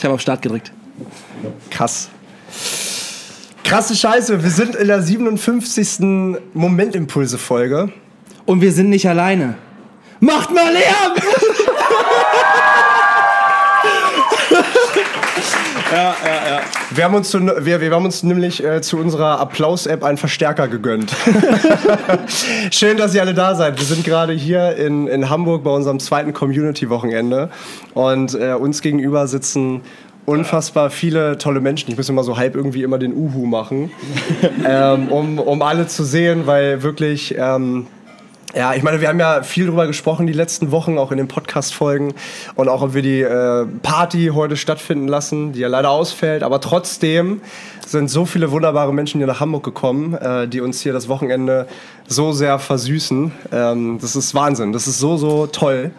Ich habe auf Start gedrückt. Krass. Krasse Scheiße, wir sind in der 57. Momentimpulse-Folge. Und wir sind nicht alleine. Macht mal Lärm! Ja, ja, ja. Wir haben uns, zu, wir, wir haben uns nämlich äh, zu unserer Applaus-App einen Verstärker gegönnt. Schön, dass ihr alle da seid. Wir sind gerade hier in, in Hamburg bei unserem zweiten Community-Wochenende. Und äh, uns gegenüber sitzen unfassbar viele tolle Menschen. Ich muss immer so halb irgendwie immer den Uhu machen, ähm, um, um alle zu sehen, weil wirklich... Ähm, ja, ich meine, wir haben ja viel darüber gesprochen die letzten Wochen, auch in den Podcast-Folgen und auch, ob wir die äh, Party heute stattfinden lassen, die ja leider ausfällt. Aber trotzdem sind so viele wunderbare Menschen hier nach Hamburg gekommen, äh, die uns hier das Wochenende so sehr versüßen. Ähm, das ist Wahnsinn. Das ist so, so toll.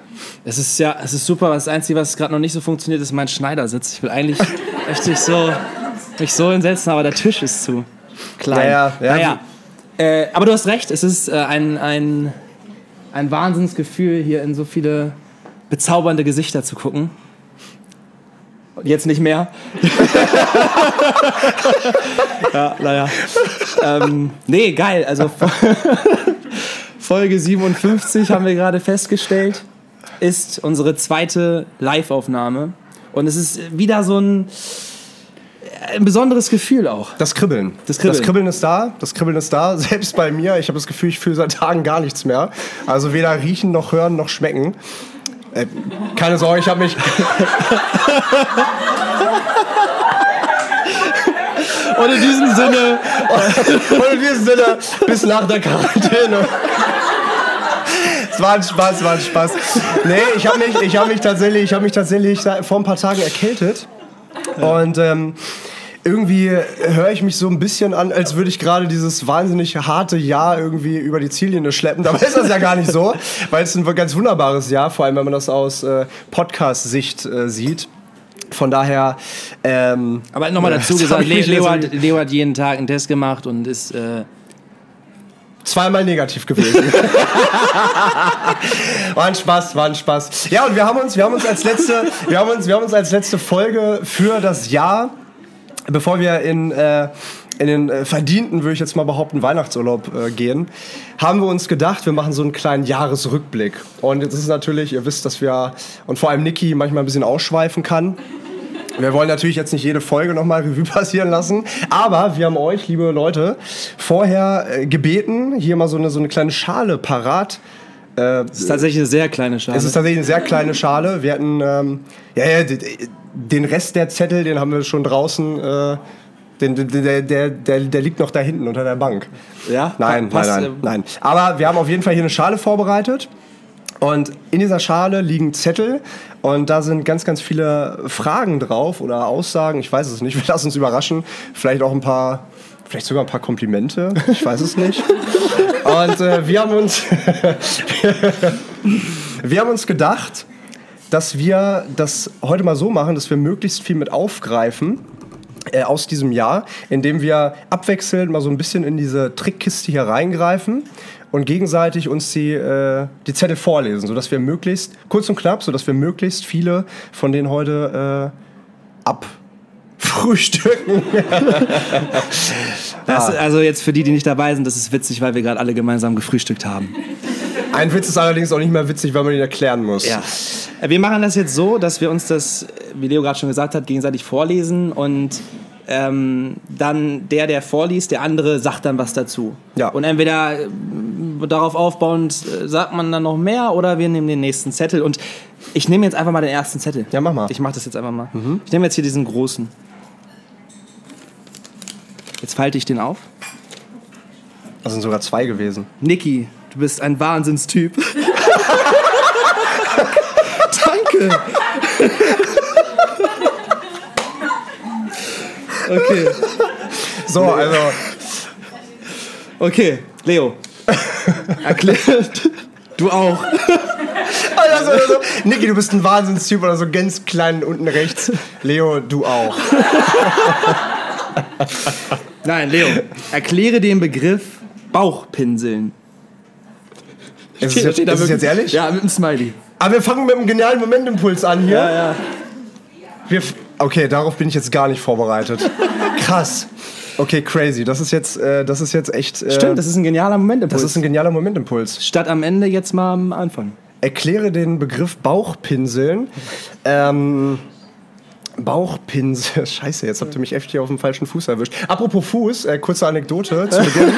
Es ist ja, es ist super. Das Einzige, was gerade noch nicht so funktioniert, ist mein Schneidersitz. Ich will eigentlich echt so, mich so hinsetzen, aber der Tisch ist zu klein. Ja, ja, ja. Naja. Äh, aber du hast recht, es ist äh, ein, ein, ein Wahnsinnsgefühl, hier in so viele bezaubernde Gesichter zu gucken. Und jetzt nicht mehr. ja, naja. Ähm, nee, geil. Also Folge 57 haben wir gerade festgestellt, ist unsere zweite Live-Aufnahme. Und es ist wieder so ein ein besonderes Gefühl auch. Das Kribbeln. Das Kribbeln. Das Kribbeln ist da. Das Kribbeln ist da. Selbst bei mir. Ich habe das Gefühl, ich fühle seit Tagen gar nichts mehr. Also weder riechen noch hören noch schmecken. Äh, keine Sorge, ich habe mich. Und in diesem Sinne. Und in diesem Sinne, bis nach der Quarantäne. Es war ein Spaß, es war ein Spaß. Nee, ich habe mich, ich hab mich tatsächlich, ich habe mich tatsächlich vor ein paar Tagen erkältet. Und ähm, irgendwie höre ich mich so ein bisschen an, als würde ich gerade dieses wahnsinnig harte Jahr irgendwie über die Ziellinie schleppen. Dabei ist das ja gar nicht so, weil es ein ganz wunderbares Jahr, vor allem wenn man das aus äh, Podcast-Sicht äh, sieht. Von daher. Ähm, Aber nochmal dazu das gesagt, mich Leo, hat, Leo hat jeden Tag einen Test gemacht und ist. Äh, zweimal negativ gewesen. war ein Spaß, war ein Spaß. Ja, und wir haben uns, wir haben uns als letzte, wir haben uns, wir haben uns als letzte Folge für das Jahr, bevor wir in äh, in den äh, verdienten, würde ich jetzt mal behaupten, Weihnachtsurlaub äh, gehen, haben wir uns gedacht, wir machen so einen kleinen Jahresrückblick. Und jetzt ist es natürlich, ihr wisst, dass wir, und vor allem Niki manchmal ein bisschen ausschweifen kann. Wir wollen natürlich jetzt nicht jede Folge nochmal Revue passieren lassen, aber wir haben euch, liebe Leute, vorher äh, gebeten, hier mal so eine, so eine kleine Schale parat. Äh, es ist tatsächlich eine sehr kleine Schale. es ist tatsächlich eine sehr kleine Schale. Wir hatten, ähm, ja, ja, den Rest der Zettel, den haben wir schon draußen, äh, den, der, der, der, der liegt noch da hinten unter der Bank. ja? Nein, Pa- passt, nein, äh, nein, nein. Aber wir haben auf jeden Fall hier eine Schale vorbereitet. Und in dieser Schale liegen Zettel und da sind ganz, ganz viele Fragen drauf oder Aussagen. Ich weiß es nicht. Wir lassen uns überraschen. Vielleicht auch ein paar, vielleicht sogar ein paar Komplimente. Ich weiß es nicht. Und äh, wir haben uns, wir haben uns gedacht, dass wir das heute mal so machen, dass wir möglichst viel mit aufgreifen äh, aus diesem Jahr, indem wir abwechselnd mal so ein bisschen in diese Trickkiste hier reingreifen und gegenseitig uns die, äh, die Zettel vorlesen, sodass wir möglichst, kurz und knapp, sodass wir möglichst viele von denen heute äh, abfrühstücken. Das, also jetzt für die, die nicht dabei sind, das ist witzig, weil wir gerade alle gemeinsam gefrühstückt haben. Ein Witz ist allerdings auch nicht mehr witzig, weil man ihn erklären muss. Ja. Wir machen das jetzt so, dass wir uns das, wie Leo gerade schon gesagt hat, gegenseitig vorlesen und ähm, dann der, der vorliest, der andere sagt dann was dazu. Ja. Und entweder äh, darauf aufbauend äh, sagt man dann noch mehr oder wir nehmen den nächsten Zettel. Und ich nehme jetzt einfach mal den ersten Zettel. Ja, mach mal. Ich mache das jetzt einfach mal. Ich nehme jetzt hier diesen großen. Jetzt falte ich den auf. Das sind sogar zwei gewesen. Niki, du bist ein Wahnsinnstyp. Danke. Okay, So, also, okay, Leo. Erklärt. Du auch. also, also Niki, du bist ein Wahnsinnstyp oder so ganz klein unten rechts. Leo, du auch. Nein, Leo. Erkläre den Begriff Bauchpinseln. Ist es jetzt, da ist es jetzt ehrlich? Ja, mit einem Smiley. Aber wir fangen mit einem genialen Momentimpuls an hier. Ja, ja. Wir Okay, darauf bin ich jetzt gar nicht vorbereitet. Krass. Okay, crazy. Das ist jetzt, äh, das ist jetzt echt. Äh, Stimmt, das ist ein genialer Momentimpuls. das ist ein genialer Momentimpuls. Statt am Ende jetzt mal am Anfang. Erkläre den Begriff Bauchpinseln. Ähm, Bauchpinsel. Scheiße, jetzt habt ihr mich echt hier auf dem falschen Fuß erwischt. Apropos Fuß, äh, kurze Anekdote zu Beginn.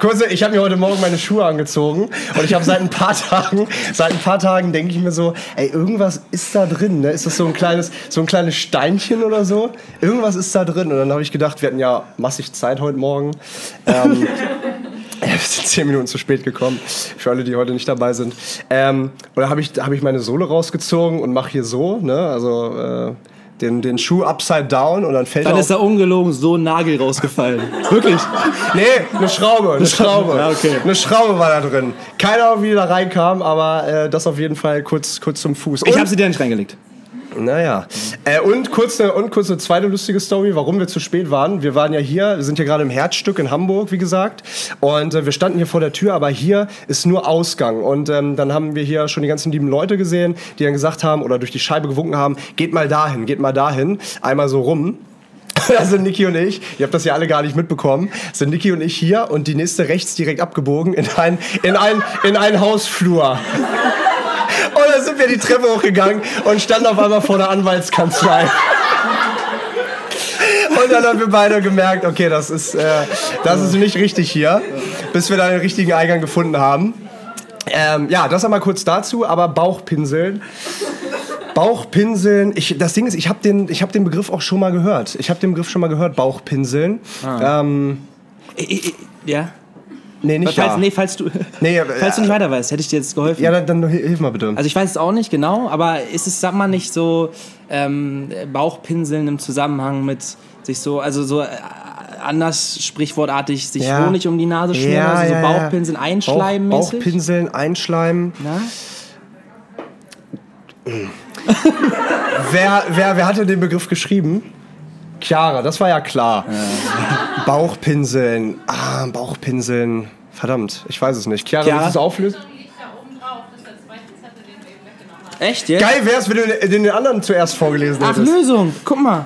Kurze, ich habe mir heute Morgen meine Schuhe angezogen und ich habe seit ein paar Tagen, seit ein paar Tagen denke ich mir so, ey, irgendwas ist da drin, ne? Ist das so ein kleines, so ein kleines Steinchen oder so? Irgendwas ist da drin. Und dann habe ich gedacht, wir hatten ja massig Zeit heute Morgen. Ähm, wir sind zehn Minuten zu spät gekommen, für alle, die heute nicht dabei sind. Ähm, und da habe ich, hab ich meine Sohle rausgezogen und mache hier so, ne? also äh, den, den Schuh upside down und dann fällt Dann er ist da ungelogen so ein Nagel rausgefallen. Wirklich. Nee, eine Schraube, eine Schraube. Ja, okay. Eine Schraube war da drin. Keine Ahnung, wie die da reinkam, aber äh, das auf jeden Fall kurz, kurz zum Fuß. Ich Und- habe sie dir nicht reingelegt. Naja. Äh, und, kurz eine, und kurz eine zweite lustige Story, warum wir zu spät waren. Wir waren ja hier, wir sind ja gerade im Herzstück in Hamburg, wie gesagt. Und äh, wir standen hier vor der Tür, aber hier ist nur Ausgang. Und ähm, dann haben wir hier schon die ganzen lieben Leute gesehen, die dann gesagt haben oder durch die Scheibe gewunken haben, geht mal dahin, geht mal dahin. Einmal so rum. Da sind Niki und ich, ihr habt das ja alle gar nicht mitbekommen, sind Niki und ich hier und die nächste rechts direkt abgebogen in ein, in ein, in ein Hausflur. Dann sind wir die Treppe hochgegangen und standen auf einmal vor der Anwaltskanzlei. Und dann haben wir beide gemerkt, okay, das ist, äh, das ist nicht richtig hier, bis wir dann den richtigen Eingang gefunden haben. Ähm, ja, das einmal kurz dazu, aber Bauchpinseln. Bauchpinseln, ich, das Ding ist, ich habe den, ich hab den Begriff auch schon mal gehört. Ich habe den Begriff schon mal gehört, Bauchpinseln. Ähm, Ja. Nee, nicht Falls, nee, falls du, Nee, äh, falls du nicht weiter weißt, hätte ich dir jetzt geholfen. Ja, dann, dann hilf mal bitte. Also ich weiß es auch nicht genau, aber ist es, sag mal, nicht so ähm, Bauchpinseln im Zusammenhang mit sich so, also so äh, anders sprichwortartig sich Ja. Honig um die Nase schmieren, Ja, also so ja. Bauchpinseln einschleimen Bauch, mäßig? Bauchpinseln, einschleimen. Na? Wer, wer, wer hatte den Begriff geschrieben? Chiara, das war ja klar. Bauchpinseln. Ah, Bauchpinseln. Verdammt, ich weiß es nicht. Chiara, Chiara? willst du es auflösen? liegt da oben drauf. Das ist der zweite Zettel, den wir eben weggenommen haben. Echt jetzt? Geil wär's, wenn du den, den anderen zuerst vorgelesen Ach, hättest. Lösung. Guck mal.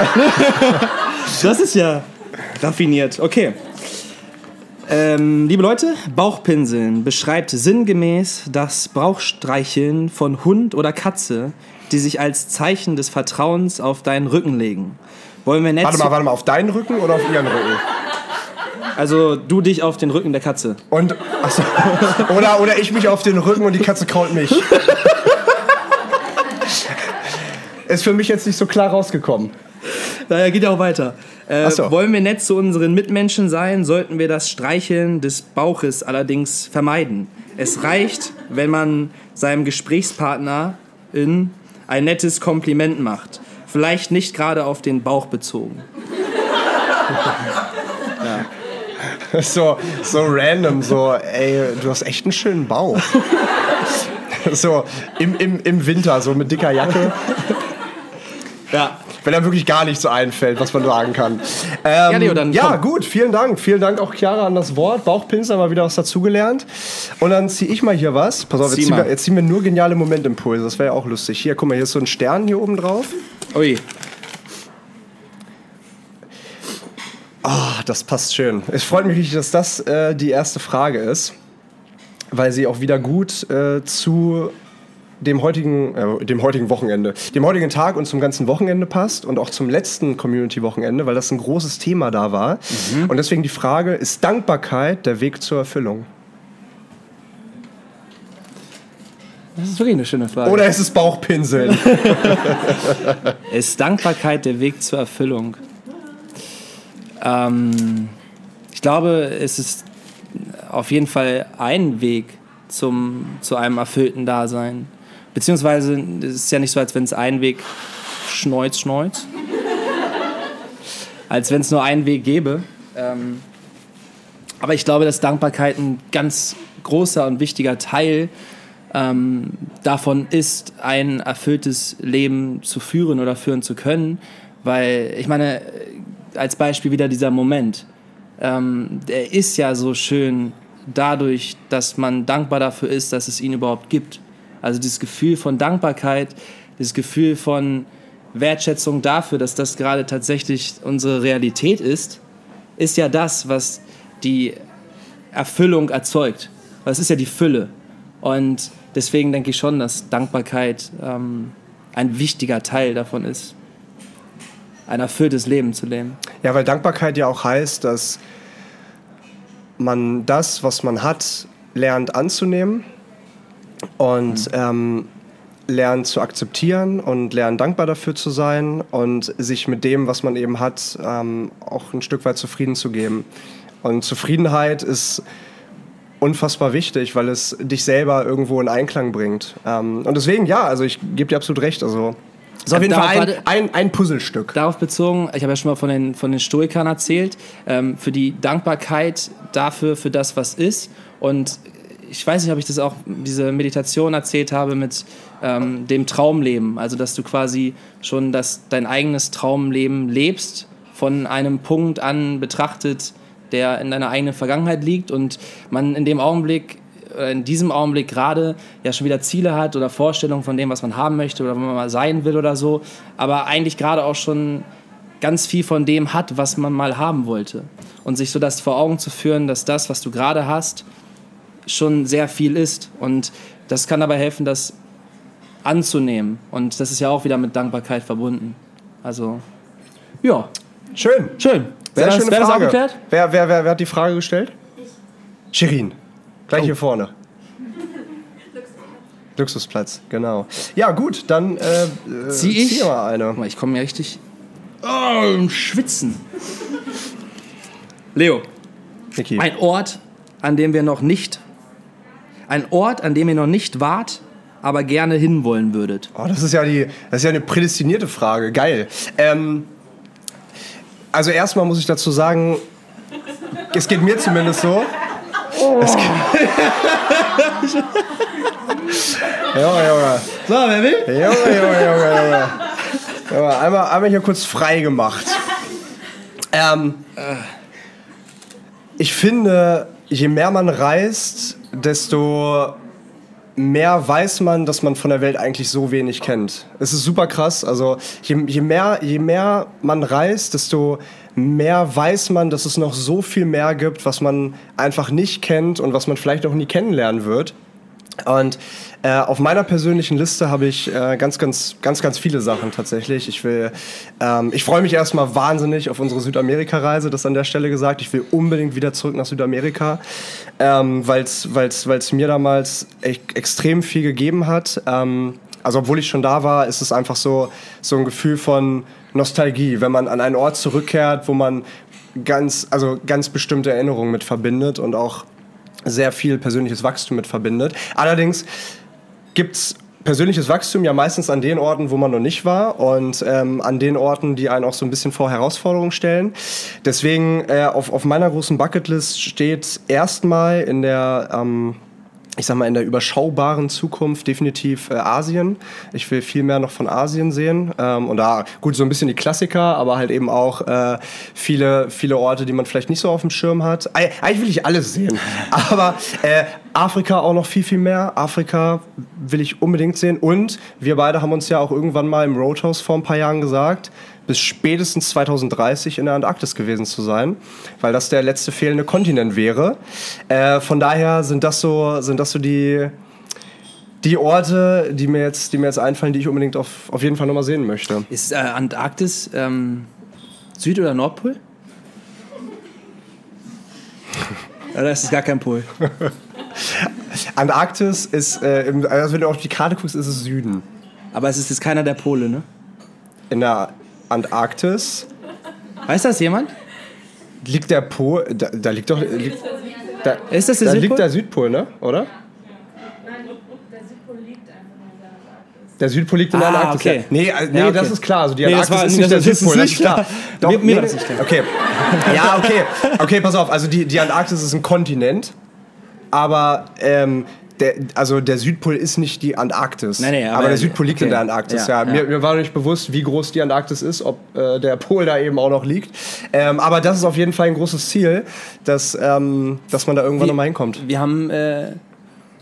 das ist ja raffiniert. Okay. Ähm, liebe Leute, Bauchpinseln beschreibt sinngemäß das Bauchstreicheln von Hund oder Katze, die sich als Zeichen des Vertrauens auf deinen Rücken legen. Wollen wir nett Warte mal, warte mal, auf deinen Rücken oder auf ihren Rücken? Also du dich auf den Rücken der Katze. Und, achso, oder, oder ich mich auf den Rücken und die Katze krault mich. Ist für mich jetzt nicht so klar rausgekommen. Naja, geht ja auch weiter. Äh, so. Wollen wir nett zu unseren Mitmenschen sein, sollten wir das Streicheln des Bauches allerdings vermeiden. Es reicht, wenn man seinem Gesprächspartner in ein nettes Kompliment macht. Vielleicht nicht gerade auf den Bauch bezogen. So, so random, so, ey, du hast echt einen schönen Bauch. So, im, im, im Winter, so mit dicker Jacke. Ja. Wenn da wirklich gar nichts so einfällt, was man sagen kann. Ähm, Ja, Leo, dann ja komm. gut, vielen Dank. Vielen Dank auch Chiara an das Wort. Bauchpinsel, mal wieder was dazugelernt. Und dann ziehe ich mal hier was. Pass auf, Zieh jetzt ziehen, mal. wir, jetzt ziehen wir nur geniale Momentimpulse. Das wäre ja auch lustig. Hier, guck mal, hier ist so ein Stern hier oben drauf. Ui. Ah, das passt schön. Es freut mich richtig, dass das äh, die erste Frage ist, weil sie auch wieder gut äh, zu dem heutigen, äh, dem heutigen Wochenende, dem heutigen Tag und zum ganzen Wochenende passt und auch zum letzten Community-Wochenende, weil das ein großes Thema da war. Und deswegen die Frage, ist Dankbarkeit der Weg zur Erfüllung? Das ist wirklich eine schöne Frage. Oder ist es Bauchpinseln? Ist Dankbarkeit der Weg zur Erfüllung? Ähm, ich glaube, es ist auf jeden Fall ein Weg zum, zu einem erfüllten Dasein. Beziehungsweise es ist ja nicht so, als wenn es einen Weg schneuz, schneuz. Als wenn es nur einen Weg gäbe. Ähm, aber ich glaube, dass Dankbarkeit ein ganz großer und wichtiger Teil ähm, davon ist, ein erfülltes Leben zu führen oder führen zu können. Weil, ich meine, als Beispiel wieder dieser Moment. Ähm, der ist ja so schön dadurch, dass man dankbar dafür ist, dass es ihn überhaupt gibt. Also dieses Gefühl von Dankbarkeit, dieses Gefühl von, Wertschätzung dafür, dass das gerade tatsächlich unsere Realität ist, ist ja das, was die Erfüllung erzeugt. Es ist ja die Fülle. Und deswegen denke ich schon, dass Dankbarkeit ähm, ein wichtiger Teil davon ist, ein erfülltes Leben zu leben. Ja, weil Dankbarkeit ja auch heißt, dass man das, was man hat, lernt anzunehmen und mhm. ähm, lernt zu akzeptieren und lernt dankbar dafür zu sein und sich mit dem, was man eben hat, ähm, auch ein Stück weit zufrieden zu geben. Und Zufriedenheit ist unfassbar wichtig, weil es dich selber irgendwo in Einklang bringt. Ähm, und deswegen, ja, also ich gebe dir absolut recht. Also ist auf jeden Fall ein, ein, ein, Puzzlestück. Darauf bezogen, ich habe ja schon mal von den, von den Stoikern erzählt, ähm, für die Dankbarkeit dafür, für das, was ist. Und ich weiß nicht, ob ich das auch, diese Meditation erzählt habe mit ähm, dem Traumleben. Also, dass du quasi schon das, dein eigenes Traumleben lebst, von einem Punkt an betrachtet, der in deiner eigenen Vergangenheit liegt und man in dem Augenblick, äh, in diesem Augenblick gerade ja schon wieder Ziele hat oder Vorstellungen von dem, was man haben möchte oder wo man mal sein will oder so, aber eigentlich gerade auch schon ganz viel von dem hat, was man mal haben wollte. Und sich so das vor Augen zu führen, dass das, was du gerade hast, schon sehr viel ist. Und das kann dabei helfen, das anzunehmen. Und das ist ja auch wieder mit Dankbarkeit verbunden. Also, ja. Schön. Schön. Sehr wer schöne das, Frage. Das wer, wer, wer, wer hat die Frage gestellt? Ich. Shirin. Gleich oh. hier vorne. Luxusplatz, genau. Ja, gut, dann äh, zieh ich zieh mal eine. Ich komme mir richtig oh, schwitzen. Leo. Niki. Ein Ort, an dem wir noch nicht ein Ort, an dem ihr noch nicht wart, aber gerne hinwollen würdet? Oh, das ist ja die, das ist ja eine prädestinierte Frage. Geil. Ähm, also erstmal muss ich dazu sagen, es geht mir zumindest so. Oh. Es geht Junge, Junge. So, wer will? Junge, Junge, Junge, Junge. Junge einmal, einmal hier kurz frei gemacht. Ähm, ich finde, je mehr man reist, desto mehr weiß man, dass man von der Welt eigentlich so wenig kennt. Es ist super krass. Also je, je, mehr, je mehr man reist, desto mehr weiß man, dass es noch so viel mehr gibt, was man einfach nicht kennt und was man vielleicht auch nie kennenlernen wird. Und äh, auf meiner persönlichen Liste habe ich äh, ganz, ganz, ganz, ganz viele Sachen tatsächlich. Ich will, ähm, ich freue mich erstmal wahnsinnig auf unsere Südamerika-Reise, das an der Stelle gesagt. Ich will unbedingt wieder zurück nach Südamerika, ähm, weil es mir damals echt extrem viel gegeben hat. Ähm, also obwohl ich schon da war, ist es einfach so, so ein Gefühl von Nostalgie, wenn man an einen Ort zurückkehrt, wo man ganz, also ganz bestimmte Erinnerungen mit verbindet und auch sehr viel persönliches Wachstum mit verbindet. Allerdings gibt es persönliches Wachstum ja meistens an den Orten, wo man noch nicht war und ähm, an den Orten, die einen auch so ein bisschen vor Herausforderungen stellen. Deswegen äh, auf, auf meiner großen Bucketlist steht erstmal in der ähm, ich sag mal, in der überschaubaren Zukunft definitiv äh, Asien. Ich will viel mehr noch von Asien sehen. Ähm, und da, gut, so ein bisschen die Klassiker, aber halt eben auch äh, viele, viele Orte, die man vielleicht nicht so auf dem Schirm hat. Eigentlich will ich alles sehen. Aber äh, Afrika auch noch viel, viel mehr. Afrika will ich unbedingt sehen. Und wir beide haben uns ja auch irgendwann mal im Roadhouse vor ein paar Jahren gesagt, bis spätestens 2030 in der Antarktis gewesen zu sein, weil das der letzte fehlende Kontinent wäre. Äh, von daher sind das so, sind das so die, die Orte, die mir, jetzt, die mir jetzt einfallen, die ich unbedingt auf, auf jeden Fall nochmal sehen möchte. Ist äh, Antarktis ähm, Süd- oder Nordpol? Oder ist es gar kein Pol? Antarktis ist, äh, also wenn du auf die Karte guckst, ist es Süden. Aber es ist jetzt keiner der Pole, ne? In der Antarktis. Weiß das jemand? Liegt der Pol. Da, da liegt doch. Liegt, da, ist das der da Südpol? liegt der Südpol, ne? Oder? Der Südpol liegt in der Ah, Antarktis. okay. Nee, also, nee Ja, okay. das ist klar. Also die Nee, Antarktis war- ist nicht der Südpol, das ist nicht klar. Doch, Mir- mir nee, das nicht klar. Okay. Ja, okay. Okay, pass auf. Also die, die Antarktis ist ein Kontinent, aber ähm, der, also der Südpol ist nicht die Antarktis. Nee, nee, aber- aber, der Südpol liegt okay. in der Antarktis. Ja, Ja, ja. Mir, mir war nicht bewusst, wie groß die Antarktis ist, ob äh, der Pol da eben auch noch liegt. Ähm, aber das ist auf jeden Fall ein großes Ziel, dass, ähm, dass man da irgendwann nochmal hinkommt. Wir haben äh,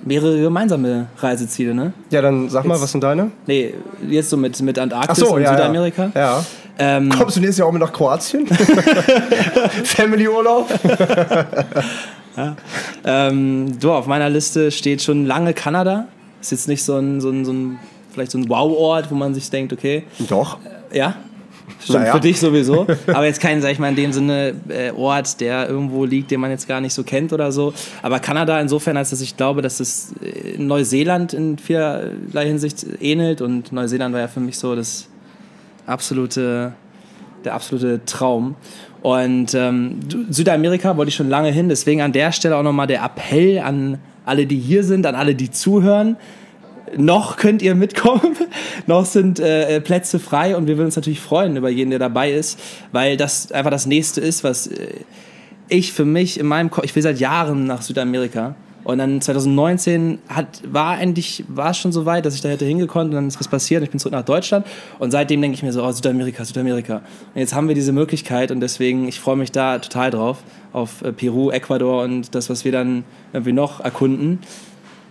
mehrere gemeinsame Reiseziele, ne? Ja, dann sag mal, Jetzt- was sind deine? Nee, jetzt so mit, mit Antarktis so, und ja, Südamerika. Ja. Ähm, Kommst du nächstes Jahr auch mit nach Kroatien? Family-Urlaub? ähm, du, auf meiner Liste steht schon lange Kanada. Ist jetzt nicht so ein, so ein, so ein vielleicht so ein Wow-Ort, wo man sich denkt, okay, Doch. ja, stimmt, Naja. für dich sowieso. Aber jetzt kein, sag ich mal, in dem Sinne äh, Ort, der irgendwo liegt, den man jetzt gar nicht so kennt oder so. Aber Kanada insofern, als dass ich glaube, dass es äh, Neuseeland in vielerlei Hinsicht ähnelt. Und Neuseeland war ja für mich so das absolute, der absolute Traum. Und ähm, Südamerika wollte ich schon lange hin, deswegen an der Stelle auch nochmal der Appell an alle, die hier sind, an alle, die zuhören. Noch könnt ihr mitkommen, noch sind äh, Plätze frei und wir würden uns natürlich freuen über jeden, der dabei ist, weil das einfach das nächste ist, was äh, ich für mich in meinem Kopf, ich will seit Jahren nach Südamerika und dann 2019 hat, war endlich, war es schon so weit, dass ich da hätte hingekonnt und dann ist was passiert und ich bin zurück nach Deutschland und seitdem denke ich mir so, oh, Südamerika, Südamerika. Und jetzt haben wir diese Möglichkeit und deswegen, ich freue mich da total drauf, auf äh, Peru, Ecuador und das, was wir dann irgendwie noch erkunden.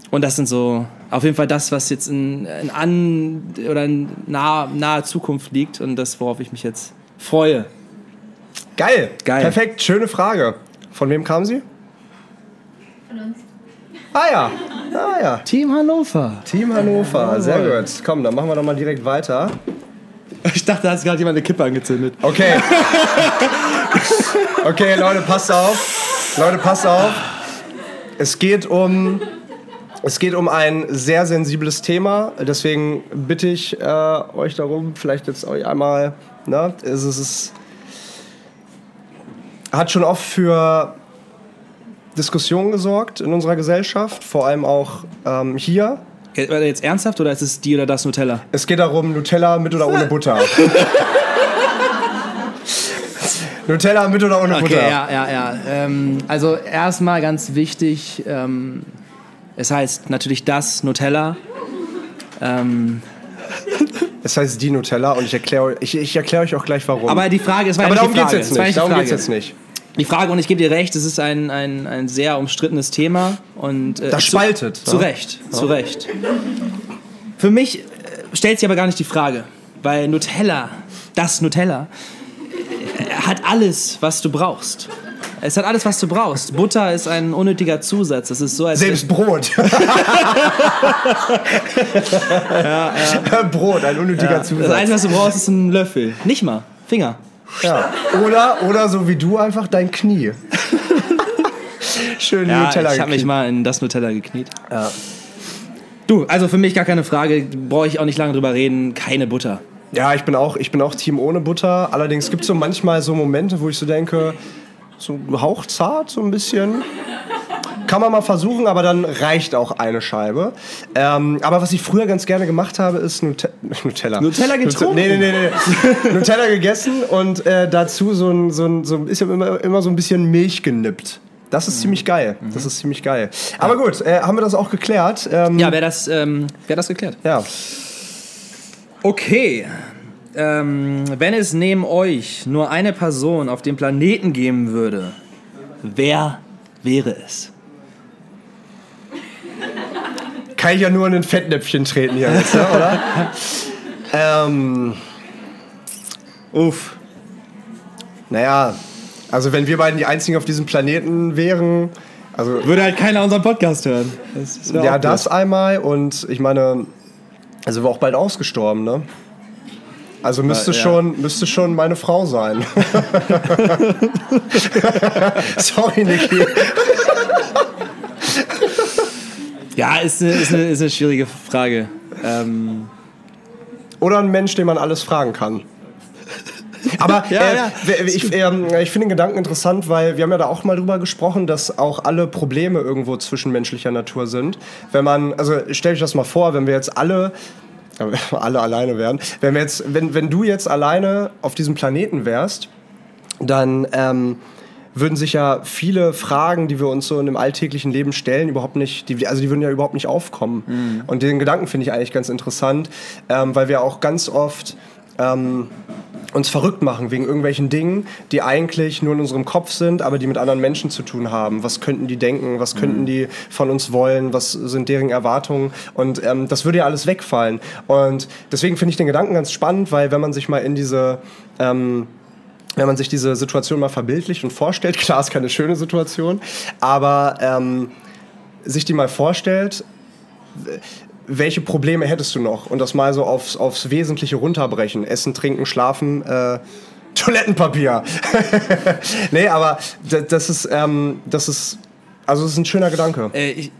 Und das sind so auf jeden Fall das, was jetzt in, in an oder in naher, naher Zukunft liegt und das, worauf ich mich jetzt freue. Geil. Geil. Perfekt. Schöne Frage. Von wem kam sie? Von uns. Ah ja. Ah ja. Team Hannover. Team Hannover. Sehr gut. Komm, dann machen wir doch mal direkt weiter. Ich dachte, da hat gerade jemand eine Kippe angezündet. Okay. Okay, Leute, passt auf. Leute, passt auf. Es geht um, es geht um ein sehr sensibles Thema. Deswegen bitte ich äh, euch darum, vielleicht jetzt euch einmal, ne, es ist, es hat schon oft für Diskussionen gesorgt in unserer Gesellschaft, vor allem auch ähm, hier. Äh, jetzt ernsthaft oder ist es die oder das Nutella? Es geht darum, Nutella mit oder ohne Butter. Nutella mit oder ohne Butter? ja, ja, ja. Ähm, also erstmal ganz wichtig, ähm, es heißt natürlich das Nutella. Ähm, Es heißt die Nutella und ich erkläre ich, ich erklär euch auch gleich warum. aber die Frage, es war Aber ja darum jetzt Es war nicht. Darum geht's jetzt nicht. Die Frage, und ich gebe dir recht, es ist ein, ein, ein sehr umstrittenes Thema. Und, äh, Das zu- spaltet, Zu, ne? Recht, zu Recht. Für mich äh, stellt sich aber gar nicht die Frage, weil Nutella, das Nutella, äh, hat alles, was du brauchst. Es hat alles, was du brauchst. Butter ist ein unnötiger Zusatz. Das ist so, als Selbst Brot. Brot, ein unnötiger das Zusatz. Einzige, was du brauchst, ist ein Löffel. Nicht mal. Finger. Ja. Oder, oder so wie du einfach dein Knie. Schön Ja, Nutella ich habe mich mal in das Nutella gekniet. Ja. Du, also für mich gar keine Frage, brauche ich auch nicht lange drüber reden, keine Butter. Ja, ich bin auch, ich bin auch Team ohne Butter. Allerdings gibt es so manchmal so Momente, wo ich so denke, so hauchzart, so ein bisschen. Kann man mal versuchen, aber dann reicht auch eine Scheibe. Ähm, aber was ich früher ganz gerne gemacht habe, ist Nute Nutella. Nutella getrunken? Nee, nee, nee. nee. Nutella gegessen und äh, dazu so ein, so ein, so ein bisschen, immer, immer so ein bisschen Milch genippt. Das ist ziemlich geil. Das ist ziemlich geil. Aber gut, äh, haben wir das auch geklärt? Ähm, Ja, wäre das, ähm, wär das geklärt? ja. Okay. Ähm, wenn es neben euch nur eine Person auf dem Planeten geben würde, wer wäre es? Kann ich ja nur in ein Fettnäpfchen treten hier jetzt, ne, oder? ähm, Uff. naja, also wenn wir beiden die einzigen auf diesem Planeten wären, also Würde halt keiner unseren Podcast hören. Das, ja, das einmal und ich meine, also wir auch bald ausgestorben, ne? Also müsste, ja. schon, müsste schon meine Frau sein. Sorry, Niki. Ja, ist eine, ist, eine, ist eine schwierige Frage. Ähm, Oder ein Mensch, den man alles fragen kann. Aber Ja, äh, ja. ich, ähm, ich finde den Gedanken interessant, weil wir haben ja da auch mal drüber gesprochen, dass auch alle Probleme irgendwo zwischenmenschlicher Natur sind. Wenn man, also stell dich das mal vor, wenn wir jetzt alle äh, alle alleine wären, wenn wir jetzt, wenn, wenn du jetzt alleine auf diesem Planeten wärst, dann ähm, würden sich ja viele Fragen, die wir uns so in dem alltäglichen Leben stellen, überhaupt nicht, die, also die würden ja überhaupt nicht aufkommen. Und den Gedanken finde ich eigentlich ganz interessant, ähm, weil wir auch ganz oft ähm, uns verrückt machen wegen irgendwelchen Dingen, die eigentlich nur in unserem Kopf sind, aber die mit anderen Menschen zu tun haben. Was könnten die denken? Was könnten die von uns wollen? Was sind deren Erwartungen? Und ähm, das würde ja alles wegfallen. Und deswegen finde ich den Gedanken ganz spannend, weil wenn man sich mal in diese ähm, wenn man sich diese Situation mal verbildlicht und vorstellt, klar ist keine schöne Situation, aber ähm, sich die mal vorstellt, welche Probleme hättest du noch? Und das mal so aufs, aufs Wesentliche runterbrechen. Essen, trinken, schlafen, äh, Toilettenpapier. nee, aber das ist, ähm, das ist, also das ist ein schöner Gedanke. Äh, ich,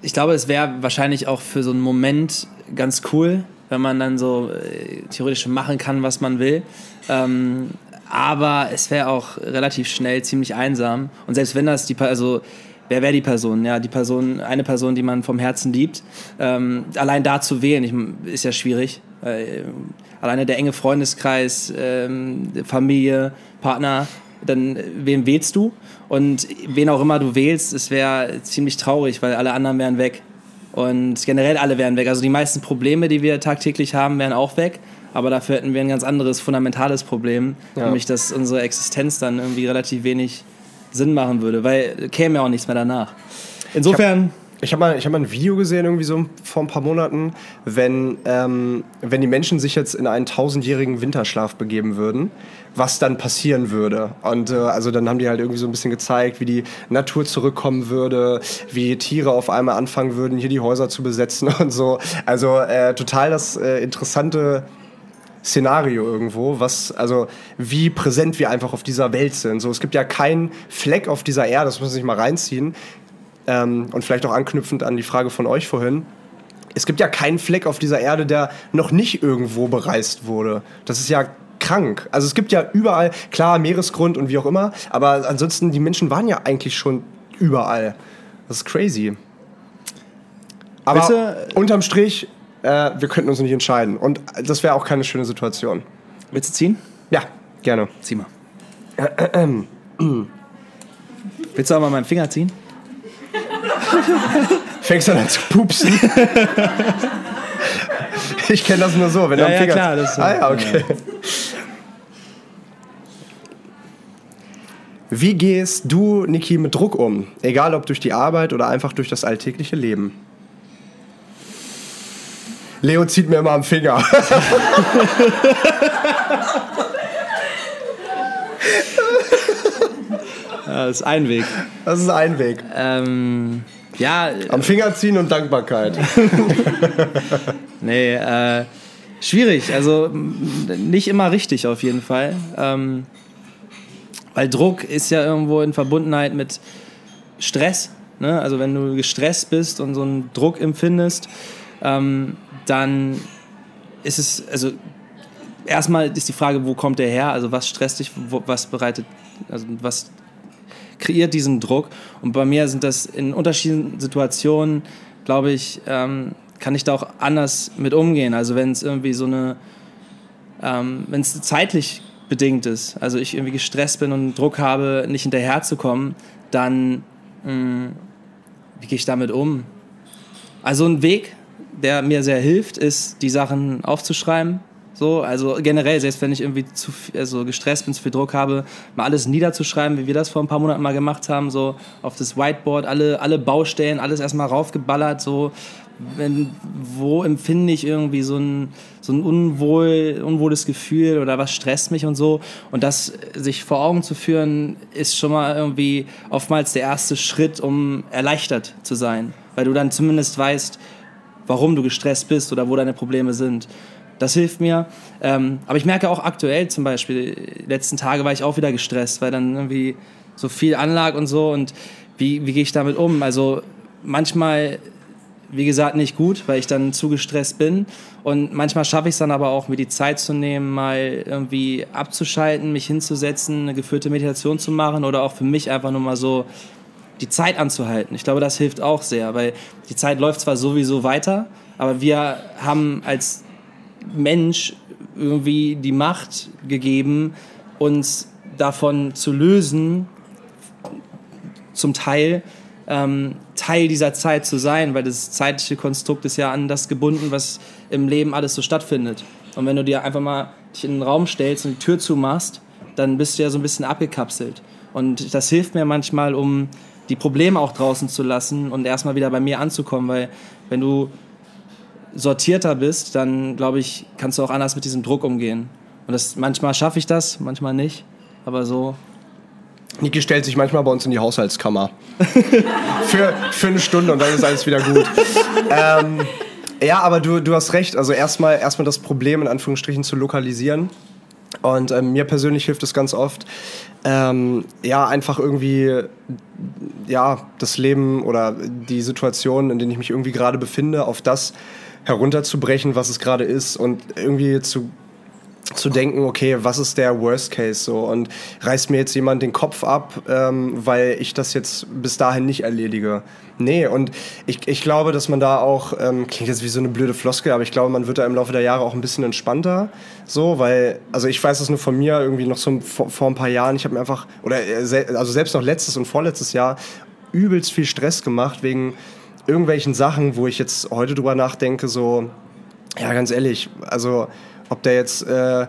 ich glaube, es wäre wahrscheinlich auch für so einen Moment ganz cool, wenn man dann so äh, theoretisch machen kann, was man will. Ähm, aber es wäre auch relativ schnell ziemlich einsam. Und selbst wenn das die, also wer wäre die Person? Ja, die Person, eine Person, die man vom Herzen liebt. Ähm, allein da zu wählen, ich, ist ja schwierig. Äh, alleine der enge Freundeskreis, ähm, Familie, Partner, dann äh, wen wählst du? Und wen auch immer du wählst, es wäre ziemlich traurig, weil alle anderen wären weg. Und generell alle wären weg. Also die meisten Probleme, die wir tagtäglich haben, wären auch weg. Aber dafür hätten wir ein ganz anderes, fundamentales Problem. Ja. Nämlich, dass unsere Existenz dann irgendwie relativ wenig Sinn machen würde. Weil käme ja auch nichts mehr danach. Insofern, Ich habe mal, ich hab mal ein Video gesehen, irgendwie so vor ein paar Monaten, wenn, ähm, wenn die Menschen sich jetzt in einen tausendjährigen Winterschlaf begeben würden, was dann passieren würde. Und äh, also dann haben die halt irgendwie so ein bisschen gezeigt, wie die Natur zurückkommen würde, wie Tiere auf einmal anfangen würden, hier die Häuser zu besetzen und so. Also äh, total das äh, interessante Szenario irgendwo, was, also wie präsent wir einfach auf dieser Welt sind. So, es gibt ja keinen Fleck auf dieser Erde, das muss man sich mal reinziehen. Ähm, und vielleicht auch anknüpfend an die Frage von euch vorhin. Es gibt ja keinen Fleck auf dieser Erde, der noch nicht irgendwo bereist wurde. Das ist ja krank. Also es gibt ja überall, klar, Meeresgrund und wie auch immer, aber ansonsten, die Menschen waren ja eigentlich schon überall. Das ist crazy. Aber Bitte? unterm Strich, äh, wir könnten uns nicht entscheiden. Und das wäre auch keine schöne Situation. willst du ziehen? Ja, gerne. Zieh mal. willst du auch mal meinen Finger ziehen? Fängst du an zu pupsen? ich kenne das nur so, wenn Ja, du am ja, Finger... klar, das ist so. ah ja, okay. Wie gehst du, Niki, mit Druck um? Egal ob durch die Arbeit oder einfach durch das alltägliche Leben. Leo zieht mir immer am Finger. Das ist ein Weg. Das ist ein Weg. Ähm, ja, Am Finger ziehen und Dankbarkeit. Nee, äh, schwierig. Also nicht immer richtig auf jeden Fall. Ähm, weil Druck ist ja irgendwo in Verbundenheit mit Stress. Ne? Also wenn du gestresst bist und so einen Druck empfindest, ähm, dann ist es, also erstmal ist die Frage, wo kommt der her? Also was stresst dich, wo, was bereitet, also was kreiert diesen Druck. Und bei mir sind das in unterschiedlichen Situationen, glaube ich, ähm, kann ich da auch anders mit umgehen. Also wenn es irgendwie so eine, ähm, wenn es zeitlich bedingt ist, also ich irgendwie gestresst bin und Druck habe, nicht hinterherzukommen, dann mh, wie gehe ich damit um? Also ein Weg, der mir sehr hilft, ist, die Sachen aufzuschreiben. So, also generell, selbst wenn ich irgendwie zu viel, also gestresst bin, zu viel Druck habe, mal alles niederzuschreiben, wie wir das vor ein paar Monaten mal gemacht haben, so auf das Whiteboard, alle, alle Baustellen, alles erstmal raufgeballert, so wenn, wo empfinde ich irgendwie so ein, so ein unwohl, unwohles Gefühl oder was stresst mich und so. Und das sich vor Augen zu führen, ist schon mal irgendwie oftmals der erste Schritt, um erleichtert zu sein. Weil du dann zumindest weißt, warum du gestresst bist oder wo deine Probleme sind. Das hilft mir. Ähm, aber ich merke auch aktuell zum Beispiel, die letzten Tage war ich auch wieder gestresst, weil dann irgendwie so viel anlag und so. Und wie, wie gehe ich damit um? Also manchmal, wie gesagt, nicht gut, weil ich dann zu gestresst bin. Und manchmal schaffe ich es dann aber auch, mir die Zeit zu nehmen, mal irgendwie abzuschalten, mich hinzusetzen, eine geführte Meditation zu machen oder auch für mich einfach nur mal so die Zeit anzuhalten. Ich glaube, das hilft auch sehr, weil die Zeit läuft zwar sowieso weiter, aber wir haben als Mensch irgendwie die Macht gegeben, uns davon zu lösen, zum Teil ähm, Teil dieser Zeit zu sein, weil das zeitliche Konstrukt ist ja an das gebunden, was im Leben alles so stattfindet. Und wenn du dir einfach mal dich in den Raum stellst und die Tür zumachst, dann bist du ja so ein bisschen abgekapselt. Und das hilft mir manchmal, um die Probleme auch draußen zu lassen und erstmal wieder bei mir anzukommen, weil wenn du sortierter bist, dann glaube ich, kannst du auch anders mit diesem Druck umgehen. Und das, manchmal schaffe ich das, manchmal nicht, aber so. Niki stellt sich manchmal bei uns in die Haushaltskammer. für, für eine Stunde und dann ist alles wieder gut. ähm, ja, aber du, du hast recht. Also erstmal erstmal das Problem in Anführungsstrichen zu lokalisieren. Und ähm, mir persönlich hilft es ganz oft, ähm, ja, einfach irgendwie, ja, das Leben oder die Situation, in denen ich mich irgendwie gerade befinde, auf das herunterzubrechen, was es gerade ist und irgendwie zu zu denken, okay, was ist der Worst Case so und reißt mir jetzt jemand den Kopf ab, ähm, weil ich das jetzt bis dahin nicht erledige. Nee, und ich, ich glaube, dass man da auch, ähm, klingt jetzt wie so eine blöde Floskel, aber ich glaube, man wird da im Laufe der Jahre auch ein bisschen entspannter, so, weil, also ich weiß das nur von mir irgendwie noch so vor, vor ein paar Jahren, ich habe mir einfach, oder äh, also selbst noch letztes und vorletztes Jahr übelst viel Stress gemacht wegen irgendwelchen Sachen, wo ich jetzt heute drüber nachdenke, so, ja, ganz ehrlich, also ob der jetzt, äh,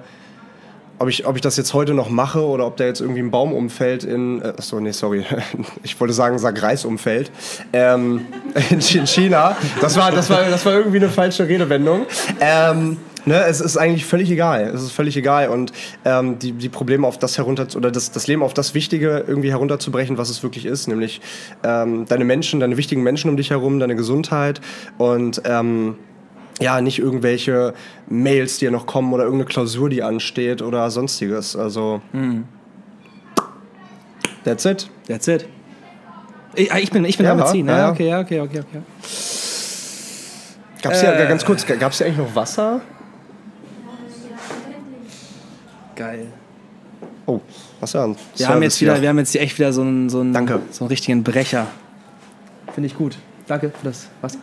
ob ich, ob ich das jetzt heute noch mache oder ob der jetzt irgendwie ein Baum umfällt in, äh, achso, nee, sorry, ich wollte sagen, sag Reis umfällt, ähm, in, China. Das war, das, war, das war irgendwie eine falsche Redewendung. Ähm, Ne, es ist eigentlich völlig egal. Es ist völlig egal. Und ähm, die, die Probleme auf das herunter oder das, das Leben auf das Wichtige irgendwie herunterzubrechen, was es wirklich ist, nämlich ähm, deine Menschen, deine wichtigen Menschen um dich herum, deine Gesundheit und ähm, ja, nicht irgendwelche Mails, die ja noch kommen oder irgendeine Klausur, die ansteht oder sonstiges. Also, mm. that's it. That's it. Ich, ah, ich bin, ich bin ja, damit ziehen. Ja, Ja, ja. okay, ja, okay, okay, okay. Gab's ja, ganz kurz, gab es ja eigentlich noch Wasser? Geil. Oh, Wasser. Wir Service haben jetzt wieder, hier. wir haben jetzt hier echt wieder so einen, so einen, Danke. so einen richtigen Brecher. Finde ich gut. Danke für das Wasser.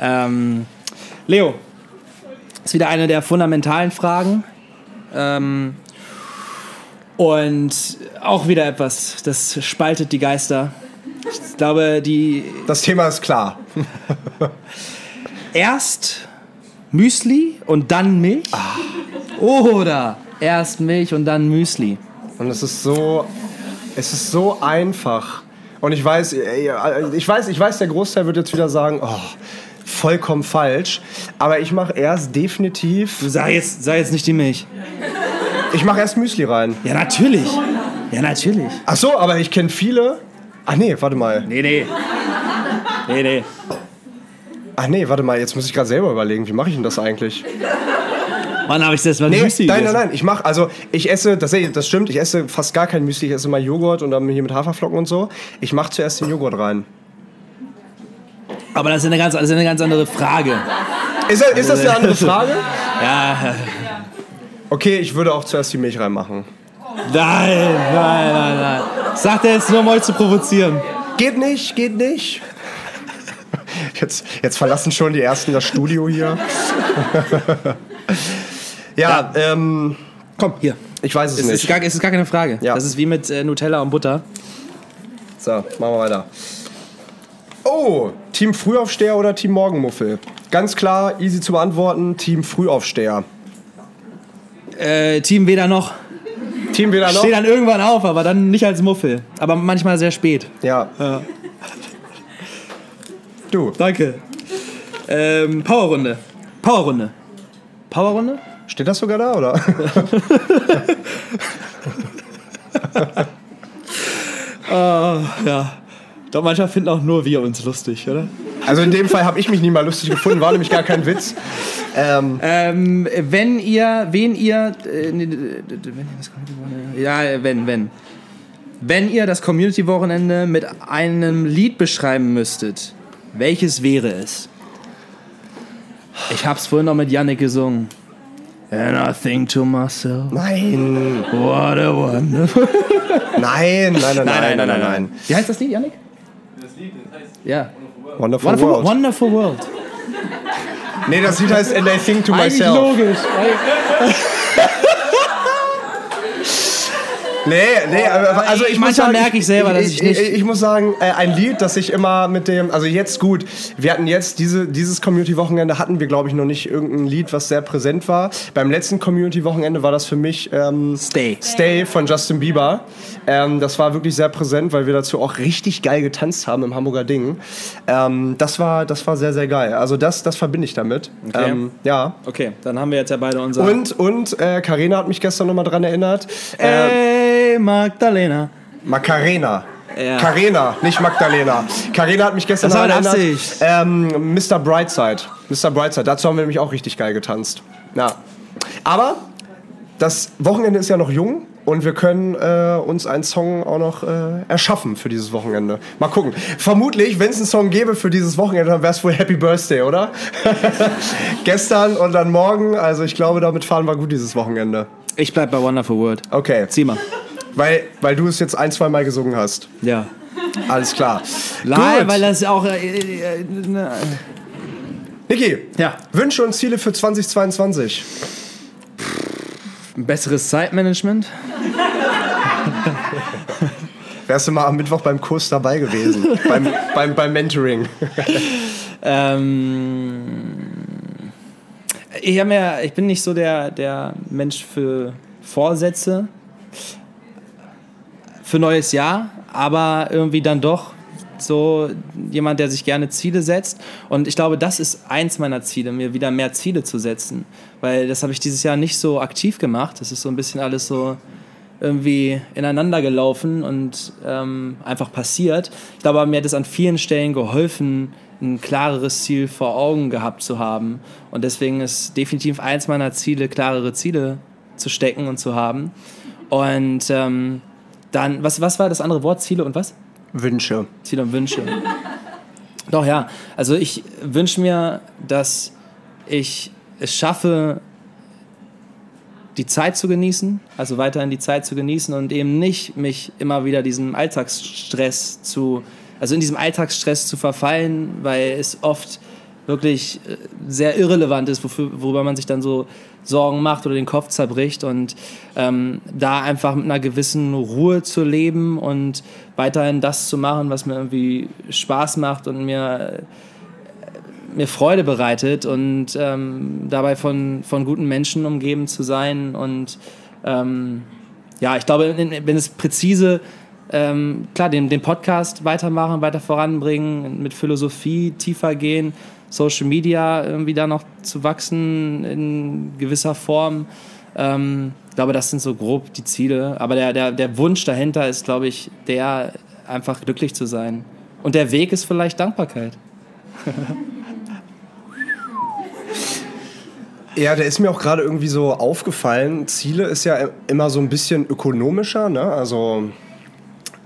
Ähm, Leo, ist wieder eine der fundamentalen Fragen. Ähm, und auch wieder etwas, das spaltet die Geister. Ich glaube, die Das Thema ist klar. erst Müsli und dann Milch. Oder erst Milch und dann Müsli. Und es ist so, es ist so einfach. Und ich weiß, äh, ich weiß, ich weiß, der Großteil wird jetzt wieder sagen, oh, vollkommen falsch. Aber ich mache erst definitiv, Du sag jetzt, sag jetzt nicht die Milch. ich mache erst Müsli rein. Ja, natürlich. Ja, natürlich. Ach so, aber ich kenne viele. Ach nee, warte mal. Nee, nee. Nee, nee. Ach nee, warte mal, jetzt muss ich gerade selber überlegen, wie mache ich denn das eigentlich? Wann habe ich das mal Nee, Müsli nein, nein, nein, ich mache, also ich esse, das, das stimmt, ich esse fast gar kein Müsli, ich esse mal Joghurt und dann hier mit Haferflocken und so. Ich mache zuerst den Joghurt rein. Aber das ist eine ganz, das ist eine ganz andere Frage. Ist, das- ist das eine andere Frage? Ja, Okay, ich würde auch zuerst die Milch reinmachen. nein, nein, nein, nein. Sagt er jetzt nur, um euch zu provozieren. Geht nicht, geht nicht. Jetzt, jetzt verlassen schon die Ersten das Studio hier. ja, ähm, Komm, hier. ich weiß es, Es nicht. ist, gar, es ist gar keine Frage. Ja. Das ist wie mit äh, Nutella und Butter. So, machen wir weiter. Oh, Team Frühaufsteher oder Team Morgenmuffel? Ganz klar, easy zu beantworten, Team Frühaufsteher. Äh, Team weder noch. Team wieder noch? Steht dann irgendwann auf, aber dann nicht als Muffel. Aber manchmal sehr spät. Ja. Ja. Du, Danke. Ähm, Powerrunde. Powerrunde. Powerrunde? steht das sogar da, oder? Ja. Glaube, manchmal finden auch nur wir uns lustig, oder? Also in dem Fall habe ich mich nie mal lustig gefunden, war nämlich gar kein Witz. Ähm, Ähm, wenn ihr, wen ihr, äh, nee, d- d- d- wenn ihr das Community-Wochenende, ja, wenn, wenn. Wenn ihr das Community-Wochenende mit einem Lied beschreiben müsstet, welches wäre es? Ich hab's vorhin noch mit Yannick gesungen. And I think to myself, nein, what a wonderful... nein, nein, nein, nein, nein, nein, nein. Wie heißt das Lied, Yannick? Lied, heißt Ja. Wonderful, Wonderful, World. wonderful World. Nee, das Lied heißt And I Think to Eigentlich Myself. logisch. Nee, nee, aber- also ich muss Manchmal sagen, merke ich selber, dass ich nicht- Ich, ich muss sagen, äh, ein Lied, das ich immer mit dem, also jetzt gut, wir hatten jetzt diese, dieses Community-Wochenende hatten wir, glaube ich, noch nicht irgendein Lied, was sehr präsent war. Beim letzten Community-Wochenende war das für mich ähm, Stay. Stay von Justin Bieber. Ähm, das war wirklich sehr präsent, weil wir dazu auch richtig geil getanzt haben im Hamburger Ding. Ähm, das, war, das war sehr, sehr geil. Also das, das verbinde ich damit. Okay. Ähm, ja. Okay, dann haben wir jetzt ja beide unser. Und, und äh, Carina hat mich gestern nochmal dran erinnert. Äh, Magdalena. Macarena. Ja. Carena, nicht Magdalena. Carena hat mich gestern Das war erinnert. Ähm, Mr. Brightside. Mr. Brightside. Dazu haben wir nämlich auch richtig geil getanzt. Ja. Aber das Wochenende ist ja noch jung und wir können äh, uns einen Song auch noch äh, erschaffen für dieses Wochenende. Mal gucken. Vermutlich, wenn es einen Song gäbe für dieses Wochenende, dann wäre es wohl Happy Birthday, oder? Gestern und dann morgen. Also ich glaube, damit fahren wir gut dieses Wochenende. Ich bleib bei Wonderful World. Okay. Zieh mal. Weil, weil du es jetzt ein, zwei Mal gesungen hast. Ja. Alles klar. Nein, weil das auch. Äh, äh, äh, ne. Niki, Ja. Wünsche und Ziele für 2022. Ein besseres Zeitmanagement. Wärst du mal am Mittwoch beim Kurs dabei gewesen? beim, beim, beim Mentoring. Ähm, ich, mir, ich bin nicht so der, der Mensch für Vorsätze für neues Jahr, aber irgendwie dann doch so jemand, der sich gerne Ziele setzt. Und ich glaube, das ist eins meiner Ziele, mir wieder mehr Ziele zu setzen. Weil das habe ich dieses Jahr nicht so aktiv gemacht. Das ist so ein bisschen alles so irgendwie ineinander gelaufen und ähm, einfach passiert. Ich glaube, mir hat es an vielen Stellen geholfen, ein klareres Ziel vor Augen gehabt zu haben. Und deswegen ist definitiv eins meiner Ziele, klarere Ziele zu stecken und zu haben. Und ähm, dann, was, was war das andere Wort? Ziele und was? Wünsche. Ziele und Wünsche. Doch, ja. Also ich wünsche mir, dass ich es schaffe, die Zeit zu genießen, also weiterhin die Zeit zu genießen und eben nicht mich immer wieder diesem Alltagsstress zu, also in diesem Alltagsstress zu verfallen, weil es oft wirklich äh, sehr irrelevant ist, wofür, worüber man sich dann so Sorgen macht oder den Kopf zerbricht und ähm, da einfach mit einer gewissen Ruhe zu leben und weiterhin das zu machen, was mir irgendwie Spaß macht und mir mir Freude bereitet und ähm, dabei von, von guten Menschen umgeben zu sein. Und ähm, ja, ich glaube, wenn es präzise, ähm, klar, den, den Podcast weitermachen, weiter voranbringen, mit Philosophie tiefer gehen, Social Media irgendwie da noch zu wachsen in gewisser Form. Ähm, ich glaube, das sind so grob die Ziele. Aber der, der, der Wunsch dahinter ist, glaube ich, der, einfach glücklich zu sein. Und der Weg ist vielleicht Dankbarkeit. Ja, der ist mir auch gerade irgendwie so aufgefallen. Ziele ist ja immer so ein bisschen ökonomischer, ne? Also,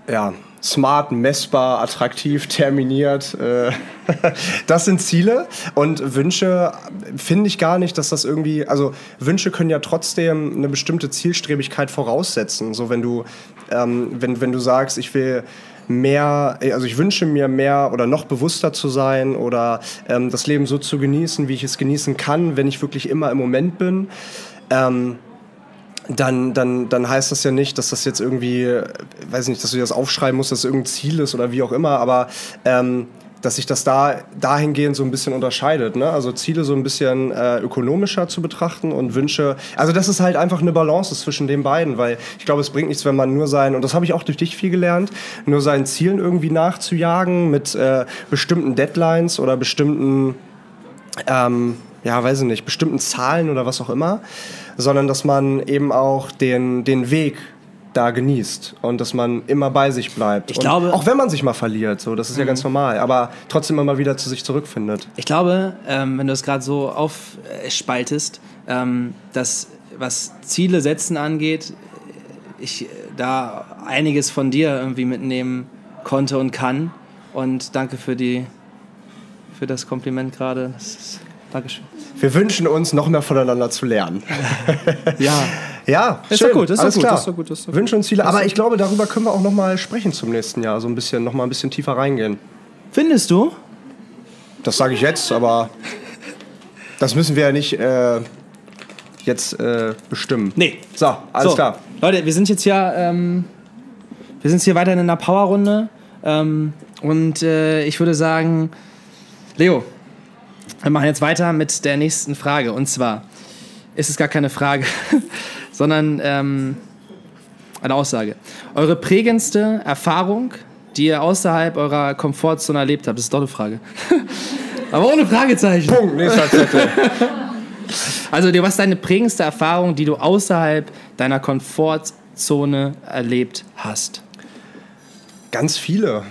ja, smart, messbar, attraktiv, terminiert. Äh, das sind Ziele. Und Wünsche finde ich gar nicht, dass das irgendwie. Also, Wünsche können ja trotzdem eine bestimmte Zielstrebigkeit voraussetzen. So, wenn du, ähm, wenn, wenn du sagst, ich will mehr, also ich wünsche mir mehr oder noch bewusster zu sein oder ähm, das Leben so zu genießen, wie ich es genießen kann, wenn ich wirklich immer im Moment bin. Ähm, dann, dann, dann heißt das ja nicht, dass das jetzt irgendwie, weiß nicht, dass du dir das aufschreiben musst, dass es irgendein Ziel ist oder wie auch immer, aber ähm, dass sich das da dahingehend so ein bisschen unterscheidet. Ne? Also Ziele so ein bisschen äh, ökonomischer zu betrachten und Wünsche. Also dass es halt einfach eine Balance ist zwischen den beiden, weil ich glaube, es bringt nichts, wenn man nur sein, und das habe ich auch durch dich viel gelernt, nur seinen Zielen irgendwie nachzujagen mit äh, bestimmten Deadlines oder bestimmten ähm, ja, weiß ich nicht, bestimmten Zahlen oder was auch immer, sondern dass man eben auch den, den Weg da genießt und dass man immer bei sich bleibt. Ich und glaube- auch wenn man sich mal verliert, so, das ist ja ganz normal, aber trotzdem immer wieder zu sich zurückfindet. Ich glaube, ähm, wenn du es gerade so aufspaltest, ähm, dass was Ziele setzen angeht, ich äh, da einiges von dir irgendwie mitnehmen konnte und kann. Und danke für die für das Kompliment gerade. Dankeschön. Wir wünschen uns, noch mehr voneinander zu lernen. Ja. Ja, Ist schön, doch gut, ist doch alles gut, klar. ist doch gut, ist doch gut. Wünsche und Ziele, aber ich glaube, darüber können wir auch noch mal sprechen zum nächsten Jahr, so ein bisschen, noch mal ein bisschen tiefer reingehen. Findest du? Das sage ich jetzt, aber das müssen wir ja nicht äh, jetzt äh, bestimmen. Nee. So, alles so, klar. Leute, wir sind jetzt hier, ähm, wir sind hier weiterhin in einer Powerrunde. Ähm, und äh, ich würde sagen, Leo, wir machen jetzt weiter mit der nächsten Frage. Und zwar ist es gar keine Frage, sondern ähm, eine Aussage. Eure prägendste Erfahrung, die ihr außerhalb eurer Komfortzone erlebt habt, das ist doch eine Frage. Aber ohne Fragezeichen. Punkt, nächster Zettel. Also, du was ist deine prägendste Erfahrung, die du außerhalb deiner Komfortzone erlebt hast? Ganz viele.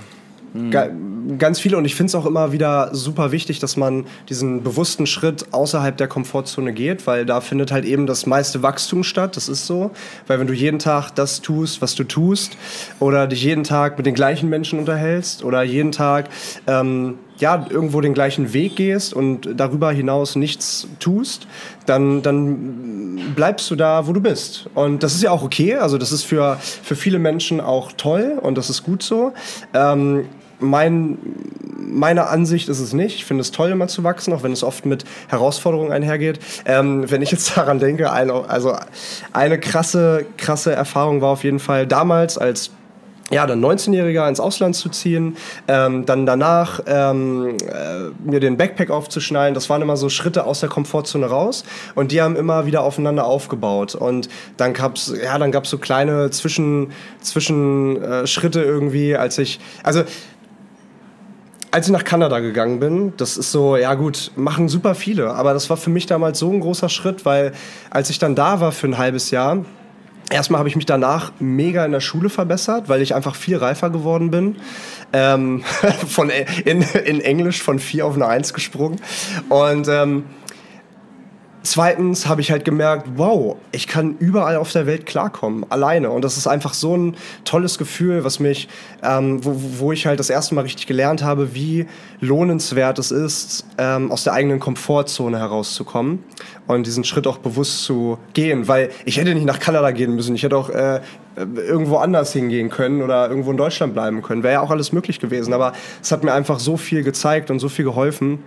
Ga ganz viele und ich finde es auch immer wieder super wichtig, dass man diesen bewussten Schritt außerhalb der Komfortzone geht, weil da findet halt eben das meiste Wachstum statt, das ist so. Weil wenn du jeden Tag das tust, was du tust, oder dich jeden Tag mit den gleichen Menschen unterhältst, oder jeden Tag ähm, ja, irgendwo den gleichen Weg gehst und darüber hinaus nichts tust, dann, dann bleibst du da, wo du bist. Und das ist ja auch okay, also das ist für, für viele Menschen auch toll und das ist gut so. Ähm, mein, meiner Ansicht ist es nicht. Ich finde es toll, immer zu wachsen, auch wenn es oft mit Herausforderungen einhergeht. Ähm, wenn ich jetzt daran denke, eine, also eine krasse, krasse Erfahrung war auf jeden Fall damals als ja, dann 19-Jähriger ins Ausland zu ziehen, ähm, dann danach ähm, äh, mir den Backpack aufzuschneiden. Das waren immer so Schritte aus der Komfortzone raus und die haben immer wieder aufeinander aufgebaut. Und dann gab's ja, so kleine Zwischen, Zwischen äh, irgendwie, als ich, also als ich nach Kanada gegangen bin, das ist so, ja gut, machen super viele, aber das war für mich damals so ein großer Schritt, weil als ich dann da war für ein halbes Jahr, Erstmal habe ich mich danach mega in der Schule verbessert, weil ich einfach viel reifer geworden bin. Ähm, von, in, in Englisch von 4 auf eine 1 gesprungen. Und ähm, Zweitens habe ich halt gemerkt, wow, ich kann überall auf der Welt klarkommen, alleine. Und das ist einfach so ein tolles Gefühl, was mich, ähm, wo, wo ich halt das erste Mal richtig gelernt habe, wie lohnenswert es ist, ähm, aus der eigenen Komfortzone herauszukommen und diesen Schritt auch bewusst zu gehen. Weil ich hätte nicht nach Kanada gehen müssen, ich hätte auch äh, irgendwo anders hingehen können oder irgendwo in Deutschland bleiben können. Wäre ja auch alles möglich gewesen. Aber es hat mir einfach so viel gezeigt und so viel geholfen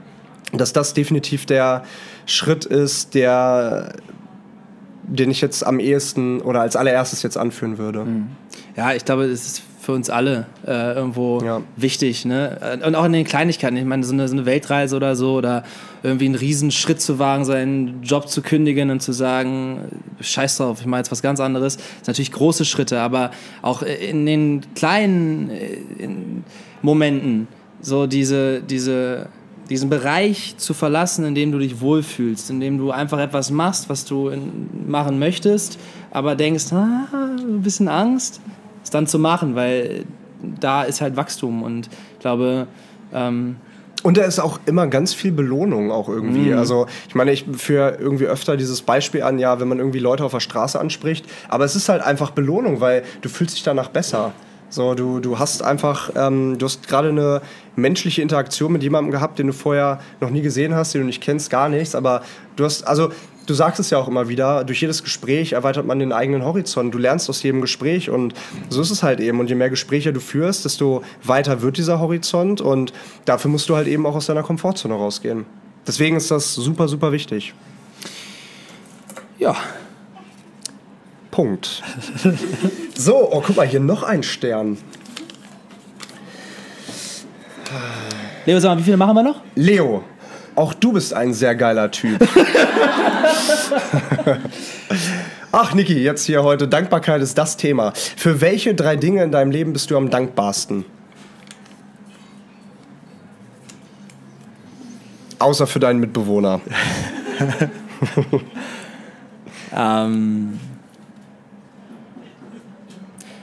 dass das definitiv der Schritt ist, der, den ich jetzt am ehesten oder als allererstes jetzt anführen würde. Mhm. Ja, ich glaube, es ist für uns alle äh, irgendwo ja. wichtig. Ne? Und auch in den Kleinigkeiten. Ich meine, so eine, so eine, Weltreise oder so oder irgendwie einen riesen Schritt zu wagen, seinen Job zu kündigen und zu sagen, scheiß drauf, ich mache jetzt was ganz anderes. Das sind natürlich große Schritte, aber auch in den kleinen äh, in Momenten so diese, diese diesen Bereich zu verlassen, in dem du dich wohlfühlst, in dem du einfach etwas machst, was du in, machen möchtest, aber denkst, ah, ein bisschen Angst, es dann zu machen, weil da ist halt Wachstum und ich glaube, ähm, und da ist auch immer ganz viel Belohnung auch irgendwie. Mm. Also ich meine, ich führe irgendwie öfter dieses Beispiel an, ja, wenn man irgendwie Leute auf der Straße anspricht, aber es ist halt einfach Belohnung, weil du fühlst dich danach besser. So, du, du hast einfach, ähm, du hast gerade eine menschliche Interaktion mit jemandem gehabt, den du vorher noch nie gesehen hast, den du nicht kennst, gar nichts. Aber du hast, also du sagst es ja auch immer wieder, durch jedes Gespräch erweitert man den eigenen Horizont. Du lernst aus jedem Gespräch und so ist es halt eben. Und je mehr Gespräche du führst, desto weiter wird dieser Horizont und dafür musst du halt eben auch aus deiner Komfortzone rausgehen. Deswegen ist das super, super wichtig. Ja, Punkt. So, oh, guck mal, hier noch ein Stern. Leo, sag mal, wie viele machen wir noch? Leo, auch du bist ein sehr geiler Typ. Ach, Niki, jetzt hier heute. Dankbarkeit ist das Thema. Für welche drei Dinge in deinem Leben bist du am dankbarsten? Außer für deinen Mitbewohner. ähm,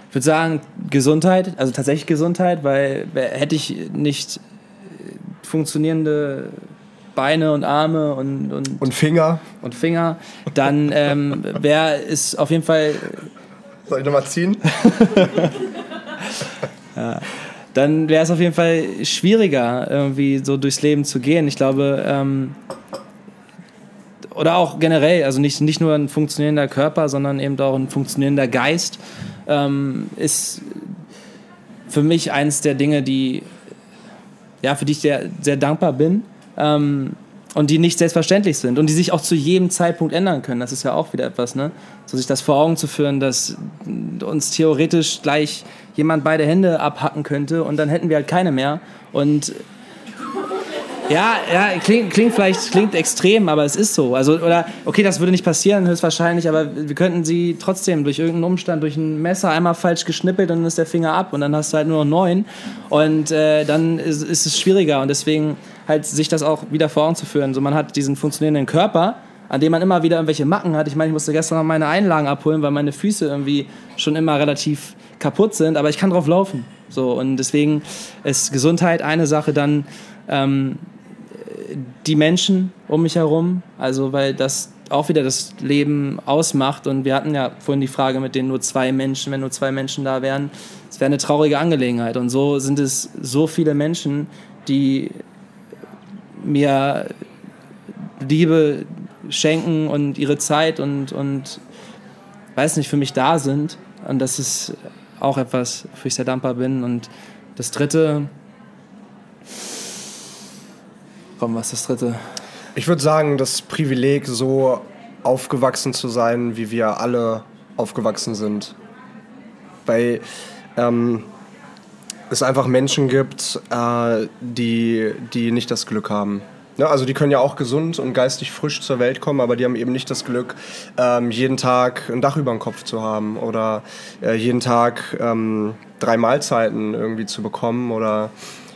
ich würde sagen Gesundheit, also tatsächlich Gesundheit, weil hätte ich nicht funktionierende Beine und Arme und, und, und Finger. Und Finger, dann ähm, wäre es auf jeden Fall. Soll ich nochmal ziehen? ja, dann wäre es auf jeden Fall schwieriger, irgendwie so durchs Leben zu gehen. Ich glaube, ähm, oder auch generell, also nicht, nicht nur ein funktionierender Körper, sondern eben auch ein funktionierender Geist ähm, ist für mich eines der Dinge, die, ja, für die ich sehr, sehr dankbar bin. Ähm, und die nicht selbstverständlich sind und die sich auch zu jedem Zeitpunkt ändern können. Das ist ja auch wieder etwas, ne? So sich das vor Augen zu führen, dass uns theoretisch gleich jemand beide Hände abhacken könnte und dann hätten wir halt keine mehr. Und ja, ja, klingt, klingt vielleicht klingt extrem, aber es ist so. Also, oder, okay, das würde nicht passieren, höchstwahrscheinlich, aber wir könnten sie trotzdem durch irgendeinen Umstand, durch ein Messer einmal falsch geschnippelt und dann ist der Finger ab und dann hast du halt nur noch neun. Und äh, dann ist, ist es schwieriger und deswegen halt sich das auch wieder vor Augen zu führen. So, man hat diesen funktionierenden Körper, an dem man immer wieder irgendwelche Macken hat. Ich meine, ich musste gestern noch meine Einlagen abholen, weil meine Füße irgendwie schon immer relativ kaputt sind, aber ich kann drauf laufen. So, und deswegen ist Gesundheit eine Sache, dann ähm, die Menschen um mich herum, also weil das auch wieder das Leben ausmacht. Und wir hatten ja vorhin die Frage mit den nur zwei Menschen, wenn nur zwei Menschen da wären, es wäre eine traurige Angelegenheit. Und so sind es so viele Menschen, die mir Liebe schenken und ihre Zeit und, und weiß nicht, für mich da sind. Und das ist auch etwas, wofür ich sehr dankbar bin. Und das Dritte, komm, was ist das Dritte? Ich würde sagen, das Privileg, so aufgewachsen zu sein, wie wir alle aufgewachsen sind. Weil ähm, es einfach Menschen gibt, äh, die, die nicht das Glück haben. Ne, also die können ja auch gesund und geistig frisch zur Welt kommen, aber die haben eben nicht das Glück, ähm, jeden Tag ein Dach über dem Kopf zu haben oder äh, jeden Tag ähm, drei Mahlzeiten irgendwie zu bekommen oder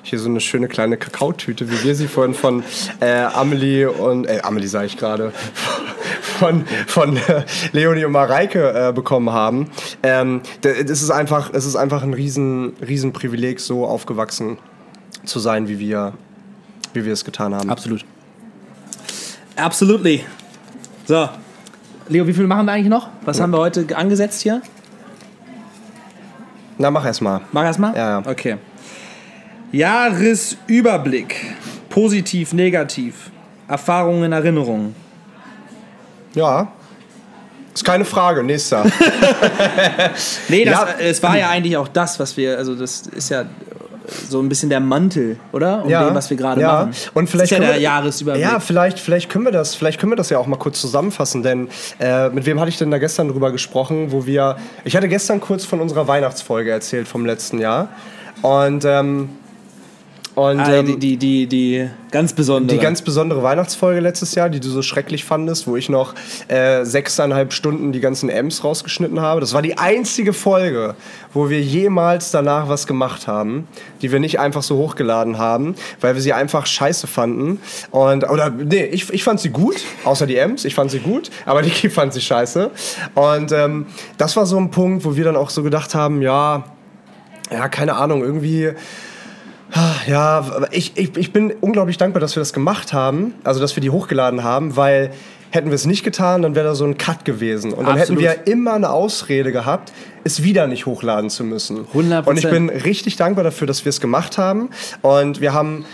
hier so eine schöne kleine Kakaotüte, wie wir sie vorhin von äh, Amelie und, äh, Amelie sage ich gerade, von, von äh, Leonie und Mareike äh, bekommen haben. Ähm, das ist einfach, es ist einfach ein riesen, riesen Privileg, so aufgewachsen zu sein, wie wir, wie wir es getan haben. Absolut. Absolutely. So. Leo, wie viel machen wir eigentlich noch? Was haben wir heute angesetzt hier? Na, mach erst mal. Mach erst mal? Ja, ja. Okay. Jahresüberblick. Positiv, negativ. Erfahrungen, Erinnerungen. Ja. Ist keine Frage, nächster. Nee, das, Ja. es war ja eigentlich auch das, was wir, also das ist ja so ein bisschen der Mantel, oder? Um ja, dem, was wir gerade ja. machen. Und vielleicht das ist ja der wir- Jahresüberblick. Ja, vielleicht, vielleicht können wir das, vielleicht können wir das ja auch mal kurz zusammenfassen, denn äh, mit wem hatte ich denn da gestern drüber gesprochen, wo wir, ich hatte gestern kurz von unserer Weihnachtsfolge erzählt vom letzten Jahr und ähm, und Ah, ähm, die, die, die, die ganz besondere. die ganz besondere Weihnachtsfolge letztes Jahr, die du so schrecklich fandest, wo ich noch äh, sechseinhalb Stunden die ganzen M's rausgeschnitten habe. Das war die einzige Folge, wo wir jemals danach was gemacht haben, die wir nicht einfach so hochgeladen haben, weil wir sie einfach scheiße fanden. Und, oder, nee, ich, ich fand sie gut, außer die M's, ich fand sie gut, aber die fand sie scheiße. Und ähm, das war so ein Punkt, wo wir dann auch so gedacht haben, ja, ja, keine Ahnung, irgendwie. Ja, aber ich, ich, ich bin unglaublich dankbar, dass wir das gemacht haben, also dass wir die hochgeladen haben, weil hätten wir es nicht getan, dann wäre da so ein Cut gewesen. Und dann Absolut. hätten wir immer eine Ausrede gehabt, es wieder nicht hochladen zu müssen. 100%. Und ich bin richtig dankbar dafür, dass wir es gemacht haben. Und wir haben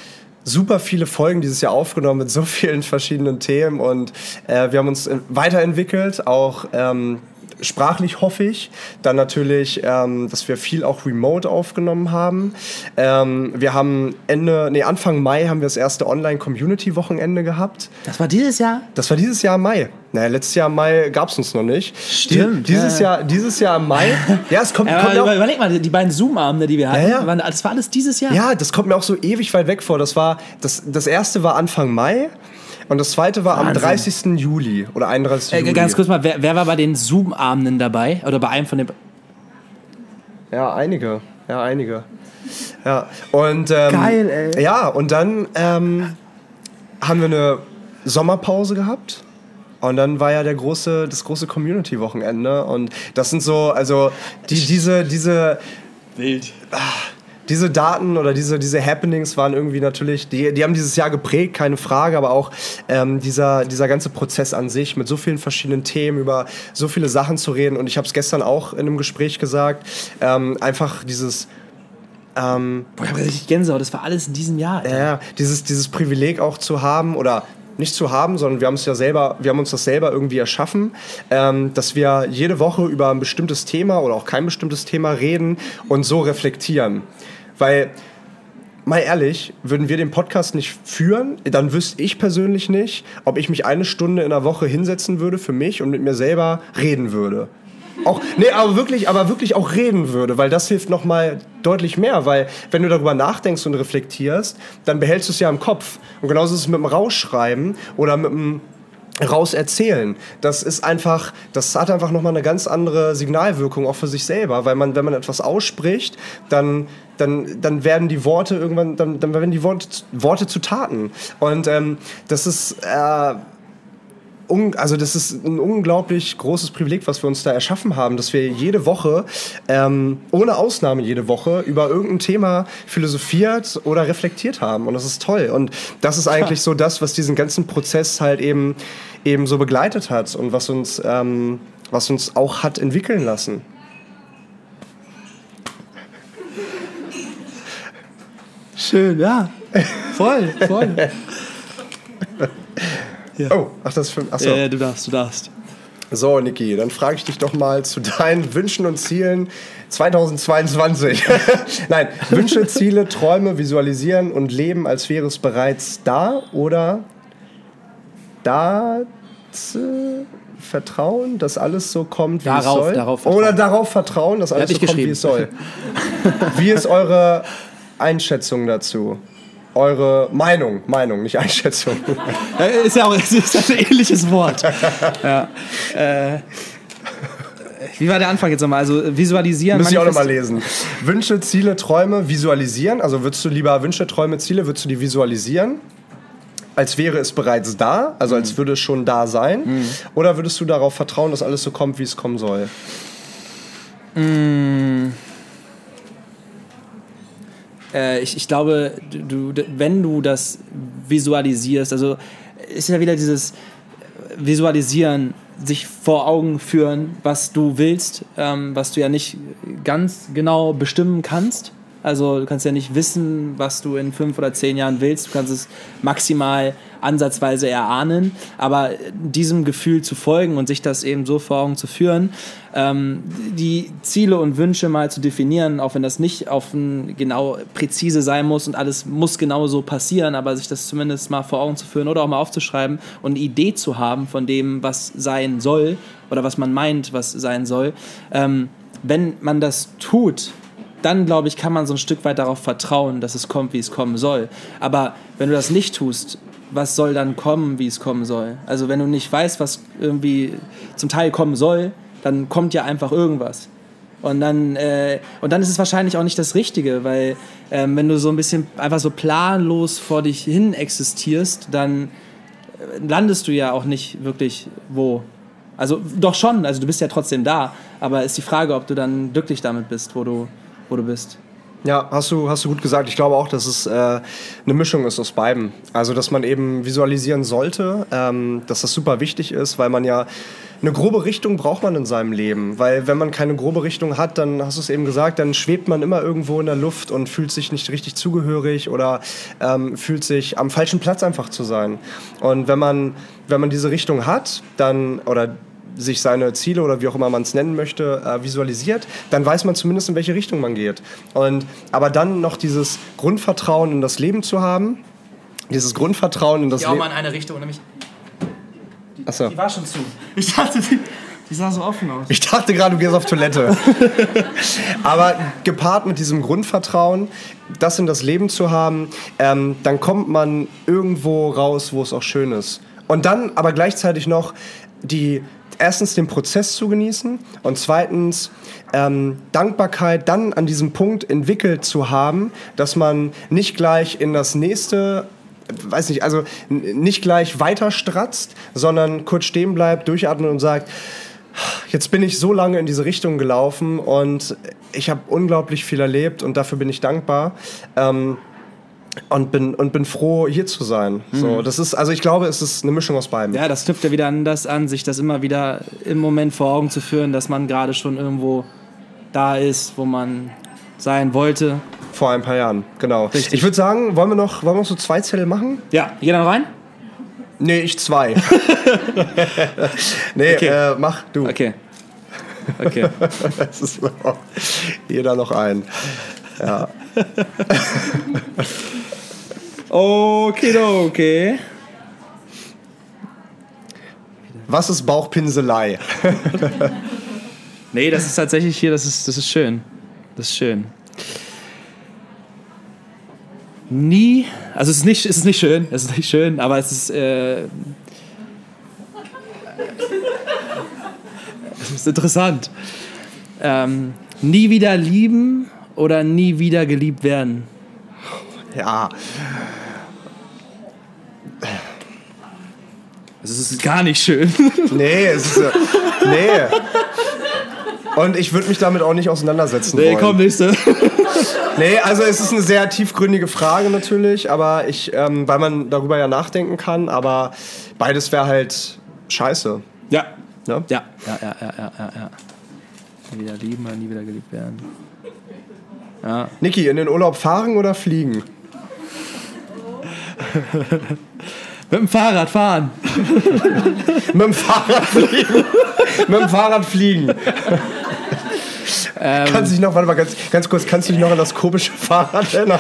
super viele Folgen dieses Jahr aufgenommen mit so vielen verschiedenen Themen und äh, wir haben uns äh, weiterentwickelt, auch ähm, sprachlich hoffe ich. Dann natürlich, ähm, dass wir viel auch remote aufgenommen haben. Ähm, wir haben Ende, nee, Anfang Mai haben wir das erste Online-Community-Wochenende gehabt. das war dieses Jahr? Das war dieses Jahr im Mai. Naja, letztes Jahr im Mai gab es uns noch nicht. Stimmt, Die, dieses, ja. Jahr, dieses Jahr im Mai. Ja, es kommt, Ja, kommt aber überleg mal, die beiden Zoom-Abende, die wir hatten, Ja, ja. Waren, das war alles dieses Jahr? ja, das kommt mir auch so ewig weit weg vor. Das war das, das erste war Anfang Mai und das zweite war am Wahnsinn. 30. Juli oder 31. Äh, Juli. ganz kurz mal, wer, wer war bei den Zoom-Abenden dabei? Oder bei einem von den. Ja, einige. Ja, einige. Ja, und ähm, Geil, ey. Ja, und dann ähm, haben wir eine Sommerpause gehabt. Und dann war ja der große, das große Community-Wochenende. Und das sind so, also die, diese, diese, Wild. Diese Daten oder diese, diese Happenings waren irgendwie natürlich, die, die haben dieses Jahr geprägt, keine Frage, aber auch ähm, dieser, dieser ganze Prozess an sich mit so vielen verschiedenen Themen, über so viele Sachen zu reden. Und ich habe es gestern auch in einem Gespräch gesagt, ähm, einfach dieses, ähm, Boah, ich hab richtig Gänsehaut, das war alles in diesem Jahr. Alter. ja, dieses, dieses Privileg auch zu haben oder nicht zu haben, sondern wir haben es ja selber, wir haben uns das selber irgendwie erschaffen, ähm, dass wir jede Woche über ein bestimmtes Thema oder auch kein bestimmtes Thema reden und so reflektieren. Weil mal ehrlich, würden wir den Podcast nicht führen, dann wüsste ich persönlich nicht, ob ich mich eine Stunde in der Woche hinsetzen würde für mich und mit mir selber reden würde. Auch, nee, aber wirklich, aber wirklich auch reden würde, weil das hilft nochmal deutlich mehr, weil wenn du darüber nachdenkst und reflektierst, dann behältst du es ja im Kopf. Und genauso ist es mit dem Rausschreiben oder mit dem raus erzählen. Das ist einfach, das hat einfach nochmal eine ganz andere Signalwirkung auch für sich selber, weil man, wenn man etwas ausspricht, dann, dann, dann werden die Worte irgendwann, dann, dann werden die Worte, Worte zu Taten. Und ähm, das ist, äh, also das ist ein unglaublich großes Privileg, was wir uns da erschaffen haben, dass wir jede Woche, ähm, ohne Ausnahme jede Woche, über irgendein Thema philosophiert oder reflektiert haben. Und das ist toll. Und das ist eigentlich so das, was diesen ganzen Prozess halt eben, eben so begleitet hat und was uns, ähm, was uns auch hat entwickeln lassen. Schön, ja. Voll, voll. Ja. Oh, ach, das ist für. Achso. Ja, ja, du darfst, du darfst. So, Niki, dann frage ich dich doch mal zu deinen Wünschen und Zielen 2022. Nein, Wünsche, Ziele, Träume visualisieren und leben, als wäre es bereits da oder da vertrauen, dass alles so kommt, wie darauf, es soll? Darauf vertrauen. Oder darauf vertrauen, dass alles so kommt, wie es soll. wie ist eure Einschätzung dazu? Eure Meinung, Meinung, nicht Einschätzung. ist ja auch ist ein ähnliches Wort. Ja. Äh, wie war der Anfang jetzt nochmal? Also visualisieren. Muss ich auch nochmal lesen. Wünsche, Ziele, Träume visualisieren. Also würdest du lieber Wünsche, Träume, Ziele, würdest du die visualisieren? Als wäre es bereits da, also als mhm. würde es schon da sein? Mhm. Oder würdest du darauf vertrauen, dass alles so kommt, wie es kommen soll? Mhm äh, ich, ich glaube, du, wenn du das visualisierst, also ist ja wieder dieses Visualisieren, sich vor Augen führen, was du willst, ähm, was du ja nicht ganz genau bestimmen kannst. Also du kannst ja nicht wissen, was du in fünf oder zehn Jahren willst. Du kannst es maximal ansatzweise erahnen, aber diesem Gefühl zu folgen und sich das eben so vor Augen zu führen, ähm, die Ziele und Wünsche mal zu definieren, auch wenn das nicht auf ein genau präzise sein muss und alles muss genau so passieren, aber sich das zumindest mal vor Augen zu führen oder auch mal aufzuschreiben und eine Idee zu haben von dem, was sein soll oder was man meint, was sein soll. Ähm, wenn man das tut, dann glaube ich, kann man so ein Stück weit darauf vertrauen, dass es kommt, wie es kommen soll. Aber wenn du das nicht tust, was soll dann kommen, wie es kommen soll? Also wenn du nicht weißt, was irgendwie zum Teil kommen soll, dann kommt ja einfach irgendwas. Und dann, äh, und dann ist es wahrscheinlich auch nicht das Richtige, weil ähm, wenn du so ein bisschen einfach so planlos vor dich hin existierst, dann äh, landest du ja auch nicht wirklich wo. Also doch schon, also du bist ja trotzdem da, aber ist die Frage, ob du dann glücklich damit bist, wo du, wo du bist. Ja, hast du, hast du gut gesagt. Ich glaube auch, dass es äh, eine Mischung ist aus beiden. Also, dass man eben visualisieren sollte, ähm, dass das super wichtig ist, weil man ja eine grobe Richtung braucht man in seinem Leben. Weil wenn man keine grobe Richtung hat, dann hast du es eben gesagt, dann schwebt man immer irgendwo in der Luft und fühlt sich nicht richtig zugehörig oder ähm, fühlt sich am falschen Platz einfach zu sein. Und wenn man, wenn man diese Richtung hat, dann, oder sich seine Ziele oder wie auch immer man es nennen möchte, äh, visualisiert, dann weiß man zumindest, in welche Richtung man geht. Und, aber dann noch dieses Grundvertrauen in das Leben zu haben, dieses Grundvertrauen in das Leben. Ja, auch mal in eine Richtung, nämlich. Die, Achso. die war schon zu. Ich dachte, die, die sah so offen aus. Ich dachte gerade, du gehst auf Toilette. aber gepaart mit diesem Grundvertrauen, das in das Leben zu haben, ähm, dann kommt man irgendwo raus, wo es auch schön ist. Und dann aber gleichzeitig noch die erstens den Prozess zu genießen und zweitens ähm, Dankbarkeit dann an diesem Punkt entwickelt zu haben, dass man nicht gleich in das nächste weiß nicht, also nicht gleich weiter stratzt, sondern kurz stehen bleibt, durchatmet und sagt, jetzt bin ich so lange in diese Richtung gelaufen und ich habe unglaublich viel erlebt und dafür bin ich dankbar. Ähm, und bin, und bin froh, hier zu sein. Mhm. So, das ist, also ich glaube, es ist eine Mischung aus beiden. Ja, das knüpft ja wieder an das an, sich das immer wieder im Moment vor Augen zu führen, dass man gerade schon irgendwo da ist, wo man sein wollte. Vor ein paar Jahren, genau. Richtig. Ich würde sagen, wollen wir, noch, wollen wir noch so zwei Zettel machen? Ja, jeder noch rein? Nee, ich zwei. nee, okay. äh, mach du. Okay. Okay. jeder noch ein. Ja. Okay, okay. Was ist Bauchpinselei? Nee, das ist tatsächlich hier, das ist, das ist schön. Das ist schön. Nie, also es ist nicht, es ist nicht schön, es ist nicht schön, aber es ist, äh, es ist interessant. Ähm, nie wieder lieben oder nie wieder geliebt werden. Ja. Das ist gar nicht schön. Nee, es ist. Nee. Und ich würde mich damit auch nicht auseinandersetzen Nee, wollen. komm, nächste. Nee, also es ist eine sehr tiefgründige Frage natürlich, aber ich, ähm, weil man darüber ja nachdenken kann, aber beides wäre halt scheiße. Ja. Ne? Ja, ja, ja, ja, ja, ja, ja. Nie wieder lieben oder nie wieder geliebt werden. Ja. Niki, in den Urlaub fahren oder fliegen? Mit dem Fahrrad fahren. Mit dem Fahrrad fliegen. Mit dem Fahrrad fliegen. Ähm, Kannst du dich noch, warte mal ganz, ganz kurz, kannst du dich noch an das komische Fahrrad erinnern?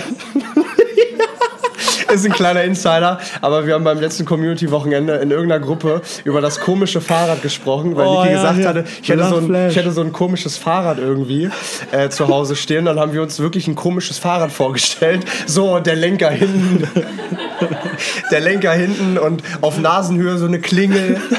Ist ein kleiner Insider, aber wir haben beim letzten Community-Wochenende in irgendeiner Gruppe über das komische Fahrrad gesprochen, weil Oh, Niki ja, gesagt ja. hatte, ich hätte, so ein, ich hätte so ein komisches Fahrrad irgendwie äh, zu Hause stehen. Dann haben wir uns wirklich ein komisches Fahrrad vorgestellt. So, der Lenker hinten. Der Lenker hinten und auf Nasenhöhe so eine Klingel.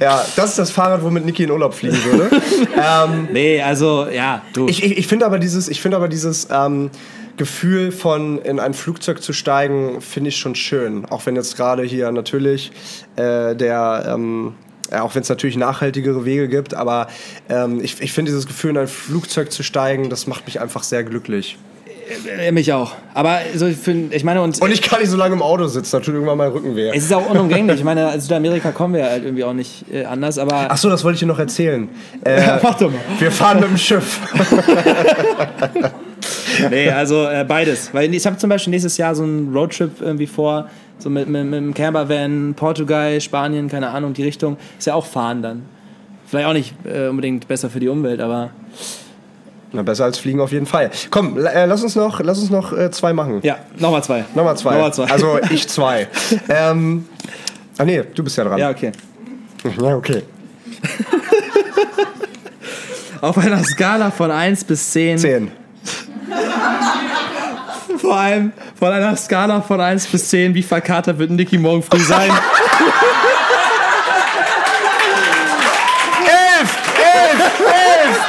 Ja, das ist das Fahrrad, womit Niki in Urlaub fliegen würde. ähm, nee, also, ja, du. ich ich, ich finde aber dieses, ich finde aber dieses ähm, Gefühl von in ein Flugzeug zu steigen, finde ich schon schön. Auch wenn jetzt gerade hier natürlich äh, der ähm, ja, auch wenn es natürlich nachhaltigere Wege gibt, aber ähm, ich, ich finde dieses Gefühl, in ein Flugzeug zu steigen, das macht mich einfach sehr glücklich. Äh, mich auch. Aber so, ich, find, ich meine, und, Und ich kann nicht so lange im Auto sitzen, da tut irgendwann mein Rücken weh. es ist auch unumgänglich. Ich meine, als Südamerika kommen wir halt irgendwie auch nicht äh, anders, aber. Ach so, das wollte ich dir noch erzählen. Äh, Mach doch mal. wir fahren mit dem Schiff. Nee, also äh, beides. Weil ich habe zum Beispiel nächstes Jahr so einen Roadtrip irgendwie vor, so mit, mit, mit einem Campervan, Portugal, Spanien, keine Ahnung, die Richtung. Ist ja auch fahren dann. Vielleicht auch nicht äh, unbedingt besser für die Umwelt, aber Na, besser als fliegen auf jeden Fall. Komm, äh, lass uns noch, lass uns noch äh, zwei machen. ja, nochmal zwei. Nochmal zwei. Nochmal zwei. Also ich zwei. ähm, ah nee, du bist ja dran. Ja, okay. Ja, okay. Auf einer Skala von 1 bis 10. Zehn. Vor allem von einer Skala von 1 bis 10, wie verkatert wird Niki morgen früh sein? Elf! Elf! Elf!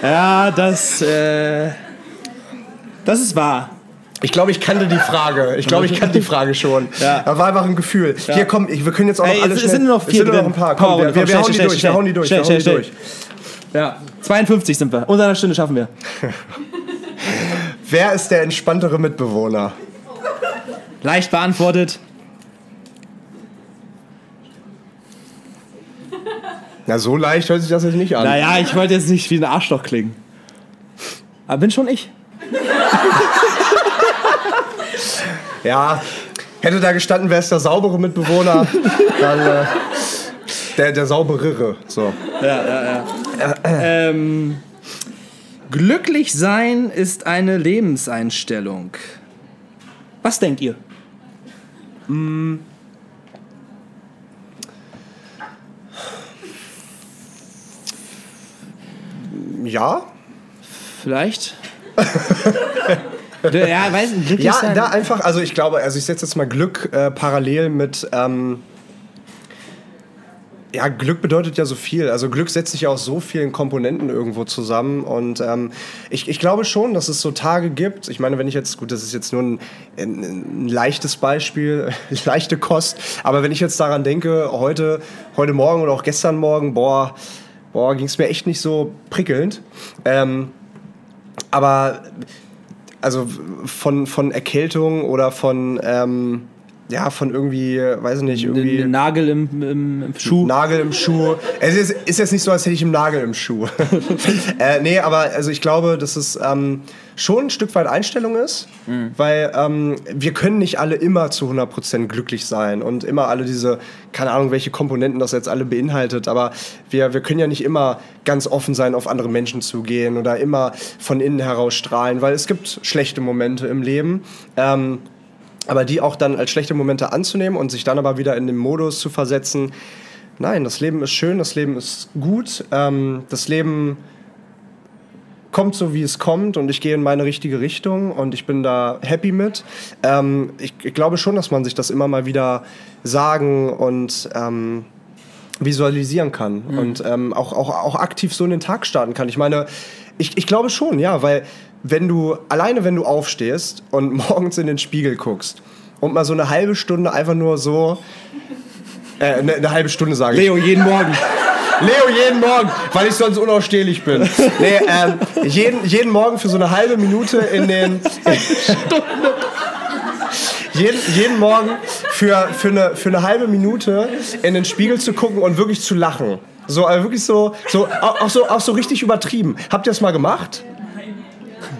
ja, das, äh, das ist wahr. Ich glaube, ich kannte die Frage. Ich glaube, ich kannte die Frage schon. Ja. Da war einfach ein Gefühl. Hier, komm, ich, wir können jetzt auch Ey, noch alle es schnell... sind nur noch es vier sind nur noch ein paar. Komm, Komm, wir, komm, wir, wir schnell, hauen die schnell, durch, schnell, wir hauen die durch, schnell, wir hauen die schnell, durch. Ja, 52 sind wir. Unter einer Stunde schaffen wir. Wer ist der entspanntere Mitbewohner? Leicht beantwortet. Na, so leicht hört sich das jetzt nicht an. Naja, ich wollte jetzt nicht wie ein Arschloch klingen. Aber bin schon ich. Ja, hätte da gestanden, wer ist der saubere Mitbewohner, dann äh, der, der sauberere. So. Ähm, glücklich sein ist eine Lebenseinstellung. Was denkt ihr? Ja? Vielleicht? Ja, weiß nicht, glücklich Ja, sein. da einfach, also ich glaube, also ich setze jetzt mal Glück äh, parallel mit. Ähm, ja, Glück bedeutet ja so viel. Also Glück setzt sich aus so vielen Komponenten irgendwo zusammen. Und ähm, ich, ich glaube schon, dass es so Tage gibt. Ich meine, wenn ich jetzt, gut, das ist jetzt nur ein, ein, ein leichtes Beispiel, leichte Kost. Aber wenn ich jetzt daran denke, heute, heute Morgen oder auch gestern Morgen, boah, boah, ging es mir echt nicht so prickelnd. Ähm, aber also von, von Erkältung oder von, ähm, ja, von irgendwie, weiß ich nicht, irgendwie. Ein Nagel im, im, im Schuh. Nagel im Schuh. Es ist, ist jetzt nicht so, als hätte ich einen Nagel im Schuh. äh, nee, aber also ich glaube, dass es ähm, schon ein Stück weit Einstellung ist, weil ähm, wir können nicht alle immer zu 100% glücklich sein und immer alle diese, keine Ahnung, welche Komponenten das jetzt alle beinhaltet, aber wir, wir können ja nicht immer ganz offen sein, auf andere Menschen zugehen oder immer von innen heraus strahlen, weil es gibt schlechte Momente im Leben. Ähm, aber die auch dann als schlechte Momente anzunehmen und sich dann aber wieder in den Modus zu versetzen, nein, das Leben ist schön, das Leben ist gut, ähm, das Leben kommt so, wie es kommt und ich gehe in meine richtige Richtung und ich bin da happy mit. Ähm, ich, ich glaube schon, dass man sich das immer mal wieder sagen und ähm, visualisieren kann und ähm, auch, auch, auch aktiv so in den Tag starten kann. Ich meine, ich, ich glaube schon, ja, weil wenn du, alleine wenn du aufstehst und morgens in den Spiegel guckst und mal so eine halbe Stunde einfach nur so, äh, eine, eine halbe Stunde sage ich. Leo, jeden Morgen. Leo jeden Morgen, weil ich sonst unausstehlich bin. Nee, ähm, jeden, jeden Morgen für so eine halbe Minute in den. jeden, jeden Morgen für, für, eine, für eine halbe Minute in den Spiegel zu gucken und wirklich zu lachen. So, also wirklich so, so, auch, auch so, auch so richtig übertrieben. Habt ihr das mal gemacht?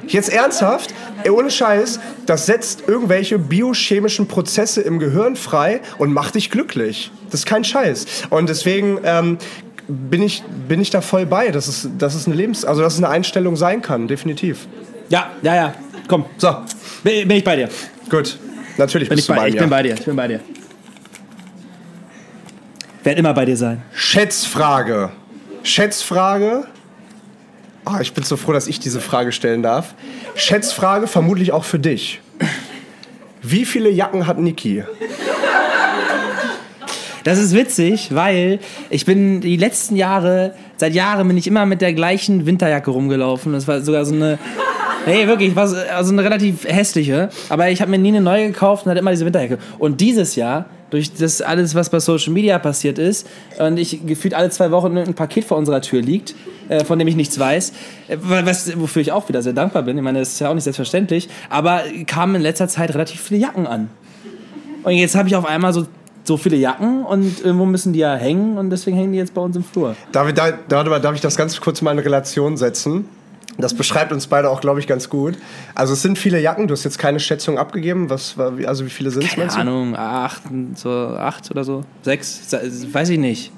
Jetzt ernsthaft, ohne Scheiß, das setzt irgendwelche biochemischen Prozesse im Gehirn frei und macht dich glücklich. Das ist kein Scheiß. Und deswegen ähm, bin, ich, bin ich da voll bei, dass es, dass es eine Lebens-, also dass es eine Einstellung sein kann, definitiv. Ja, ja, ja. Komm, so. Bin, bin ich bei dir. Gut, natürlich Bin bist ich, du bei, bei ich mir. bin bei dir. Ich bin bei dir. Werd immer bei dir sein. Schätzfrage. Schätzfrage. Ah, ich bin so froh, dass ich diese Frage stellen darf. Schätzfrage vermutlich auch für dich. Wie viele Jacken hat Niki? Das ist witzig, weil ich bin die letzten Jahre, seit Jahren bin ich immer mit der gleichen Winterjacke rumgelaufen. Das war sogar so eine. Nee, wirklich, war so- also eine relativ hässliche. Aber ich habe mir nie eine neue gekauft und hatte immer diese Winterjacke. Und dieses Jahr, durch das alles, was bei Social Media passiert ist, und ich gefühlt alle zwei Wochen ein Paket vor unserer Tür liegt, von dem ich nichts weiß, äh, was, wofür ich auch wieder sehr dankbar bin. Ich meine, das ist ja auch nicht selbstverständlich. Aber kamen in letzter Zeit relativ viele Jacken an. Und jetzt habe ich auf einmal so, so viele Jacken und irgendwo müssen die ja hängen und deswegen hängen die jetzt bei uns im Flur. Darf ich, da, darf ich das ganz kurz mal in Relation setzen? Das beschreibt uns beide auch, glaube ich, ganz gut. Also es sind viele Jacken, du hast jetzt keine Schätzung abgegeben. Was, also wie viele sind es, Keine? Ahnung, acht, so acht oder so, sechs, weiß ich nicht.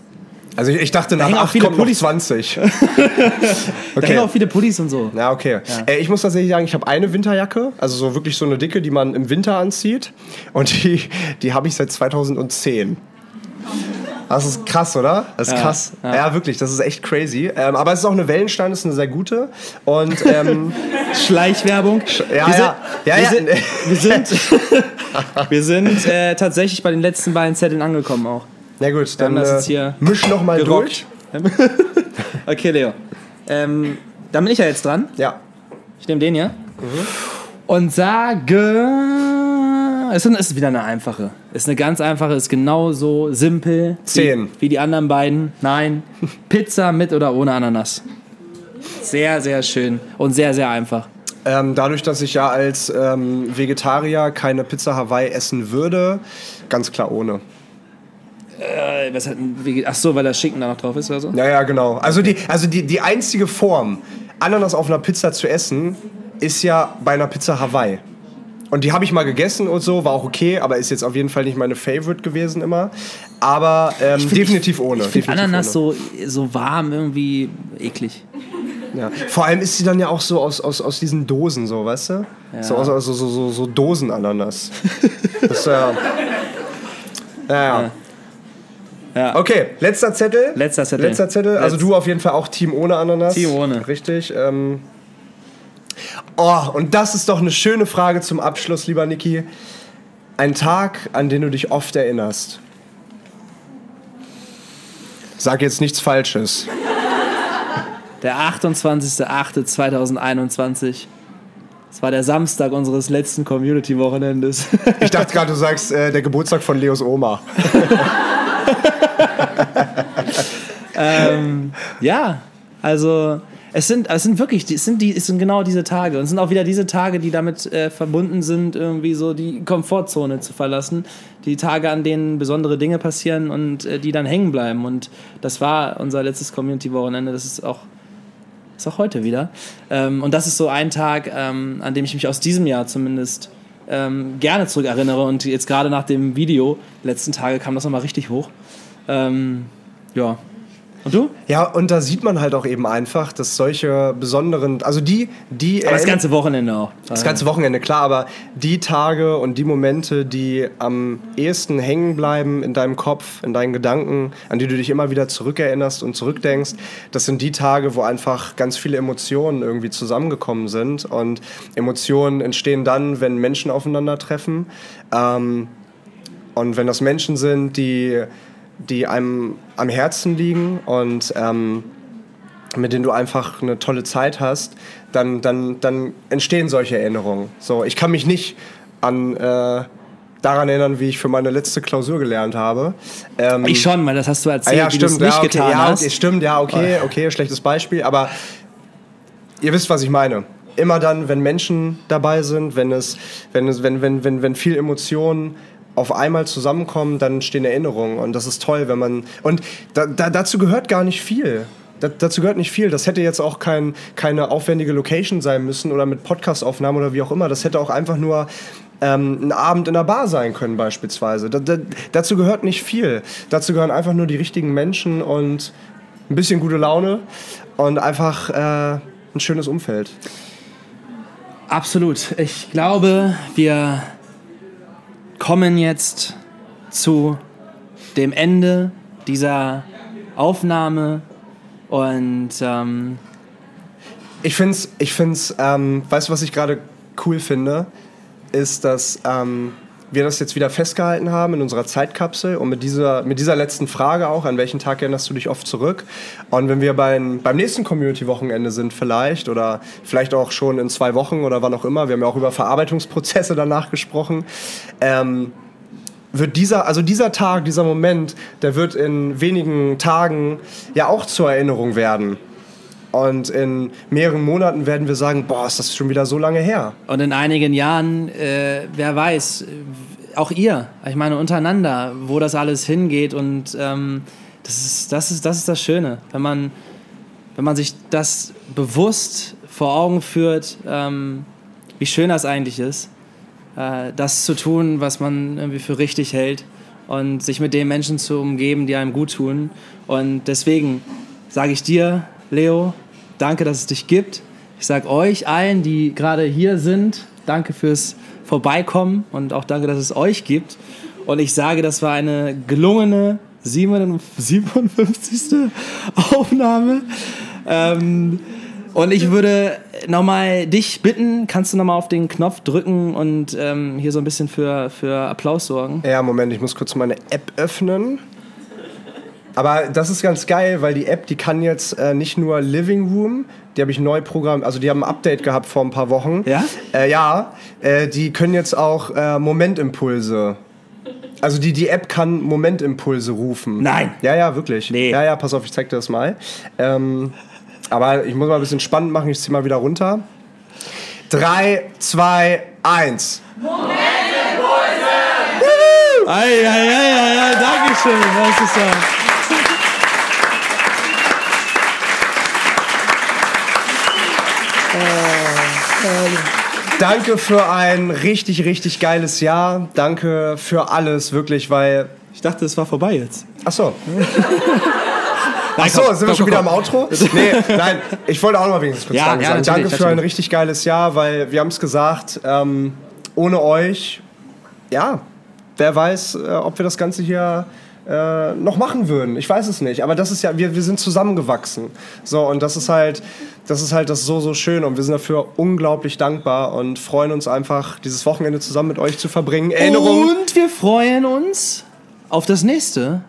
Also ich, ich dachte, nach hängen auch acht viele kommt noch Pullis. 20. Da hängen auch viele Pullis und so. Ja, okay. Äh, ich muss tatsächlich sagen, ich habe eine Winterjacke, also so wirklich so eine dicke, die man im Winter anzieht. Und die, die habe ich seit 2010. Das ist krass, oder? Das ist Ja, krass. Ja. ja. wirklich, das ist echt crazy. Ähm, aber es ist auch eine Wellenstein, das ist eine sehr gute. Und ähm, Schleichwerbung. ja, wir sind, ja, ja, wir ja. sind, wir sind, wir sind äh, tatsächlich bei den letzten beiden Zetteln angekommen auch. Na gut, dann haben das äh, misch noch mal gerockt. durch. Okay, Leo. Ähm, dann bin ich ja jetzt dran. Ja. Ich nehme den hier. Und sage. Es ist, es wieder eine einfache. Es ist eine ganz einfache, ist genauso simpel Zehn. Wie, wie die anderen beiden. Nein. Pizza mit oder ohne Ananas. Sehr, sehr schön. Und sehr, sehr einfach. Ähm, dadurch, dass ich ja als ähm, Vegetarier keine Pizza Hawaii essen würde, ganz klar ohne. Äh, was hat Vege- Ach so, weil das Schinken da noch drauf ist oder so? Ja, ja, genau. Also die, also die, die einzige Form, Ananas auf einer Pizza zu essen, ist ja bei einer Pizza Hawaii. Und die habe ich mal gegessen und so, war auch okay, aber ist jetzt auf jeden Fall nicht meine Favorite gewesen immer. Aber ähm, definitiv ohne. Ich finde Ananas ohne. so, so warm irgendwie eklig. Ja. Vor allem ist sie dann ja auch so aus, aus, aus diesen Dosen, so, weißt du? So, aus, aus, so, so, so, so Dosen-Ananas. das ist ja. Naja. Ja. Okay, letzter Zettel. Letzter Zettel. Letzter Zettel. Also Letz- du auf jeden Fall auch Team ohne Ananas. Team ohne. Richtig. Ähm. Oh, und das ist doch eine schöne Frage zum Abschluss, lieber Niki. Ein Tag, an den du dich oft erinnerst. Sag jetzt nichts Falsches. Der 28.08.2021. Das war der Samstag unseres letzten Community-Wochenendes. Ich dachte gerade, du sagst äh, der Geburtstag von Leos Oma. ähm, ja, also Es sind, es sind wirklich, es sind, die, es sind genau diese Tage. Und es sind auch wieder diese Tage, die damit äh, verbunden sind, irgendwie so die Komfortzone zu verlassen. Die Tage, an denen besondere Dinge passieren und äh, die dann hängen bleiben. Und das war unser letztes Community-Wochenende. Das ist auch, ist auch heute wieder. Ähm, und das ist so ein Tag, ähm, an dem ich mich aus diesem Jahr zumindest ähm, gerne zurückerinnere. Und jetzt gerade nach dem Video, letzten Tage, kam das nochmal richtig hoch. Ähm, ja. Und du? Ja, und da sieht man halt auch eben einfach, dass solche besonderen, also die, die. Aber das ganze Wochenende auch. Das ganze Wochenende, klar, aber die Tage und die Momente, die am ehesten hängen bleiben in deinem Kopf, in deinen Gedanken, an die du dich immer wieder zurückerinnerst und zurückdenkst, das sind die Tage, wo einfach ganz viele Emotionen irgendwie zusammengekommen sind. Und Emotionen entstehen dann, wenn Menschen aufeinandertreffen. Ähm, und wenn das Menschen sind, die, die einem am Herzen liegen und ähm, mit denen du einfach eine tolle Zeit hast, dann, dann, dann entstehen solche Erinnerungen. So, ich kann mich nicht an äh, daran erinnern, wie ich für meine letzte Klausur gelernt habe. Ähm, Ich schon, weil das hast du Ah, erzählt, ja, wie du es nicht ja, okay, getan ja, hast. okay, stimmt, ja, okay, okay, schlechtes Beispiel, aber ihr wisst, was ich meine. Immer dann, wenn Menschen dabei sind, wenn es, wenn es, wenn, wenn, wenn, wenn viel Emotionen auf einmal zusammenkommen, dann entstehen Erinnerungen und das ist toll, wenn man und da, da, dazu gehört gar nicht viel. Da, dazu gehört nicht viel. Das hätte jetzt auch kein, keine aufwendige Location sein müssen oder mit Podcastaufnahmen oder wie auch immer. Das hätte auch einfach nur ähm, ein Abend in der Bar sein können beispielsweise. Da, da, dazu gehört nicht viel. Dazu gehören einfach nur die richtigen Menschen und ein bisschen gute Laune und einfach äh, ein schönes Umfeld. Absolut. Ich glaube, wir kommen jetzt zu dem Ende dieser Aufnahme und ähm, Ich finde es, ich find's, ähm, weißt du, was ich gerade cool finde, ist, dass ähm, wir das jetzt wieder festgehalten haben in unserer Zeitkapsel und mit dieser, mit dieser letzten Frage auch, an welchen Tag erinnerst du dich oft zurück? Und wenn wir beim, beim nächsten Community-Wochenende sind vielleicht oder vielleicht auch schon in zwei Wochen oder wann auch immer, wir haben ja auch über Verarbeitungsprozesse danach gesprochen, ähm, wird dieser, also dieser Tag, dieser Moment, der wird in wenigen Tagen ja auch zur Erinnerung werden. Und in mehreren Monaten werden wir sagen, boah, ist das schon wieder so lange her. Und in einigen Jahren, äh, wer weiß, auch ihr, ich meine untereinander, wo das alles hingeht. Und ähm, das, ist, das, ist, das ist das Schöne, wenn man, wenn man sich das bewusst vor Augen führt, ähm, wie schön das eigentlich ist, äh, das zu tun, was man irgendwie für richtig hält und sich mit den Menschen zu umgeben, die einem gut tun. Und deswegen sage ich dir, Leo, danke, dass es dich gibt. Ich sage euch allen, die gerade hier sind, danke fürs Vorbeikommen und auch danke, dass es euch gibt. Und ich sage, das war eine gelungene 57. Aufnahme. Ähm, und ich würde nochmal dich bitten, kannst du nochmal auf den Knopf drücken und ähm, hier so ein bisschen für, für Applaus sorgen? Ja, Moment, ich muss kurz meine App öffnen. Aber das ist ganz geil, weil die App, die kann jetzt äh, nicht nur Living Room, die habe ich neu programmiert, also die haben ein Update gehabt vor ein paar Wochen. Ja? Äh, ja, äh, die können jetzt auch äh, Momentimpulse. Also die, die App kann Momentimpulse rufen. Nein. Ja, ja, wirklich. Nee. Ja, ja, pass auf, ich zeig dir das mal. Ähm, aber ich muss mal ein bisschen spannend machen, ich zieh mal wieder runter. 3, 2, 1. Ei, ei, ei, ei, ei, Dankeschön. Das ist ja. Danke für ein richtig, richtig geiles Jahr. Danke für alles, wirklich, weil. Ich dachte, es war vorbei jetzt. Ach so. Ach so, sind wir schon wieder am Outro? Nee, nein, ich wollte auch noch mal wenigstens kurz Ja, Danke ja, sagen. Danke für ein richtig geiles Jahr, weil wir haben es gesagt, ähm, ohne euch, ja, wer weiß, äh, ob wir das Ganze hier äh, noch machen würden. Ich weiß es nicht, aber das ist ja, wir, wir sind zusammengewachsen. So, und das ist halt, das ist halt das so, so schön und wir sind dafür unglaublich dankbar und freuen uns einfach, dieses Wochenende zusammen mit euch zu verbringen. Erinnerungen. Und wir freuen uns auf das nächste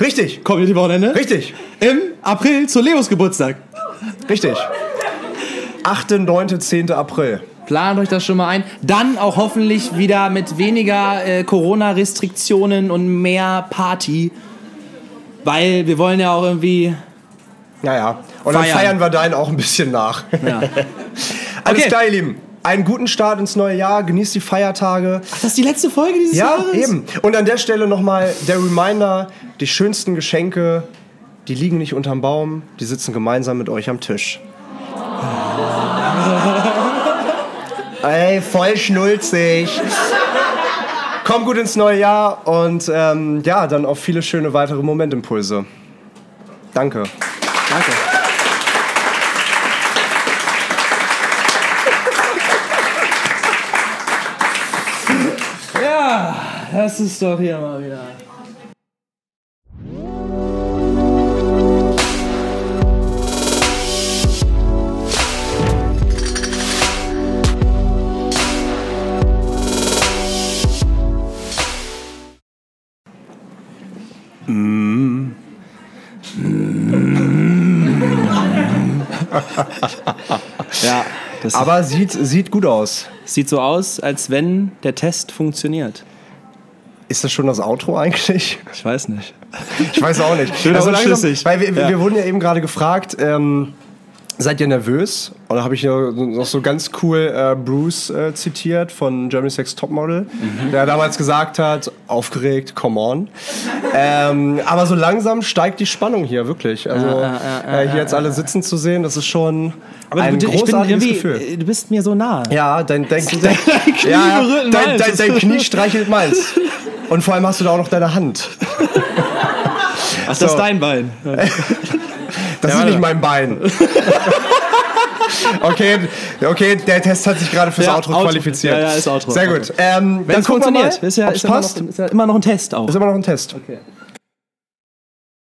Richtig, Community-Wochenende richtig, im April zu Leos Geburtstag. richtig. 8., 9., 10. April. Plant euch das schon mal ein. Dann auch hoffentlich wieder mit weniger äh, Corona-Restriktionen und mehr Party. Weil wir wollen ja auch irgendwie Ja, ja. Und dann Feiern. feiern wir deinen auch ein bisschen nach. Ja. Alles Okay. klar, ihr Lieben. Einen guten Start ins neue Jahr. Genießt die Feiertage. Das ist die letzte Folge dieses Ja, Jahres? eben. Und an der Stelle nochmal der Reminder: die schönsten Geschenke, die liegen nicht unterm Baum, die sitzen gemeinsam mit euch am Tisch. Ey, voll schnulzig. Kommt gut ins neue Jahr und ähm, ja, dann auf viele schöne weitere Momentimpulse. Danke. Danke. Ja, das ist doch hier mal wieder. Ja, das Aber sieht, sieht gut aus. sieht so aus, als wenn der Test funktioniert. Ist das schon das Outro eigentlich? Ich weiß nicht. Ich weiß auch nicht. Schön unschlüssig. weil wir, Ja. wir wurden ja eben gerade gefragt, ähm, seid ihr nervös? Und da habe ich ja noch so ganz cool äh, Bruce äh, zitiert von Germany's Next Topmodel, Mhm. der damals gesagt hat, aufgeregt, come on. Ähm, aber so langsam steigt die Spannung hier, wirklich. Also äh, hier jetzt alle sitzen zu sehen, das ist schon ein du, großartiges Gefühl. du bist mir so nah. Ja, dein, dein, dein, Knie ja, ja, dein, dein, dein Knie streichelt meins. Und vor allem hast du da auch noch deine Hand. Ach, das So. ist dein Bein. Das ist warte. nicht mein Bein. okay, okay, der Test hat sich gerade fürs Ja, Outro, Outro. qualifiziert. Ja, ja, ist Outro. Sehr gut. Ähm, Wenn dann es funktioniert, ist ja, ist, immer passt. noch, ist ja immer noch ein Test auch. Ist immer noch ein Test. Okay.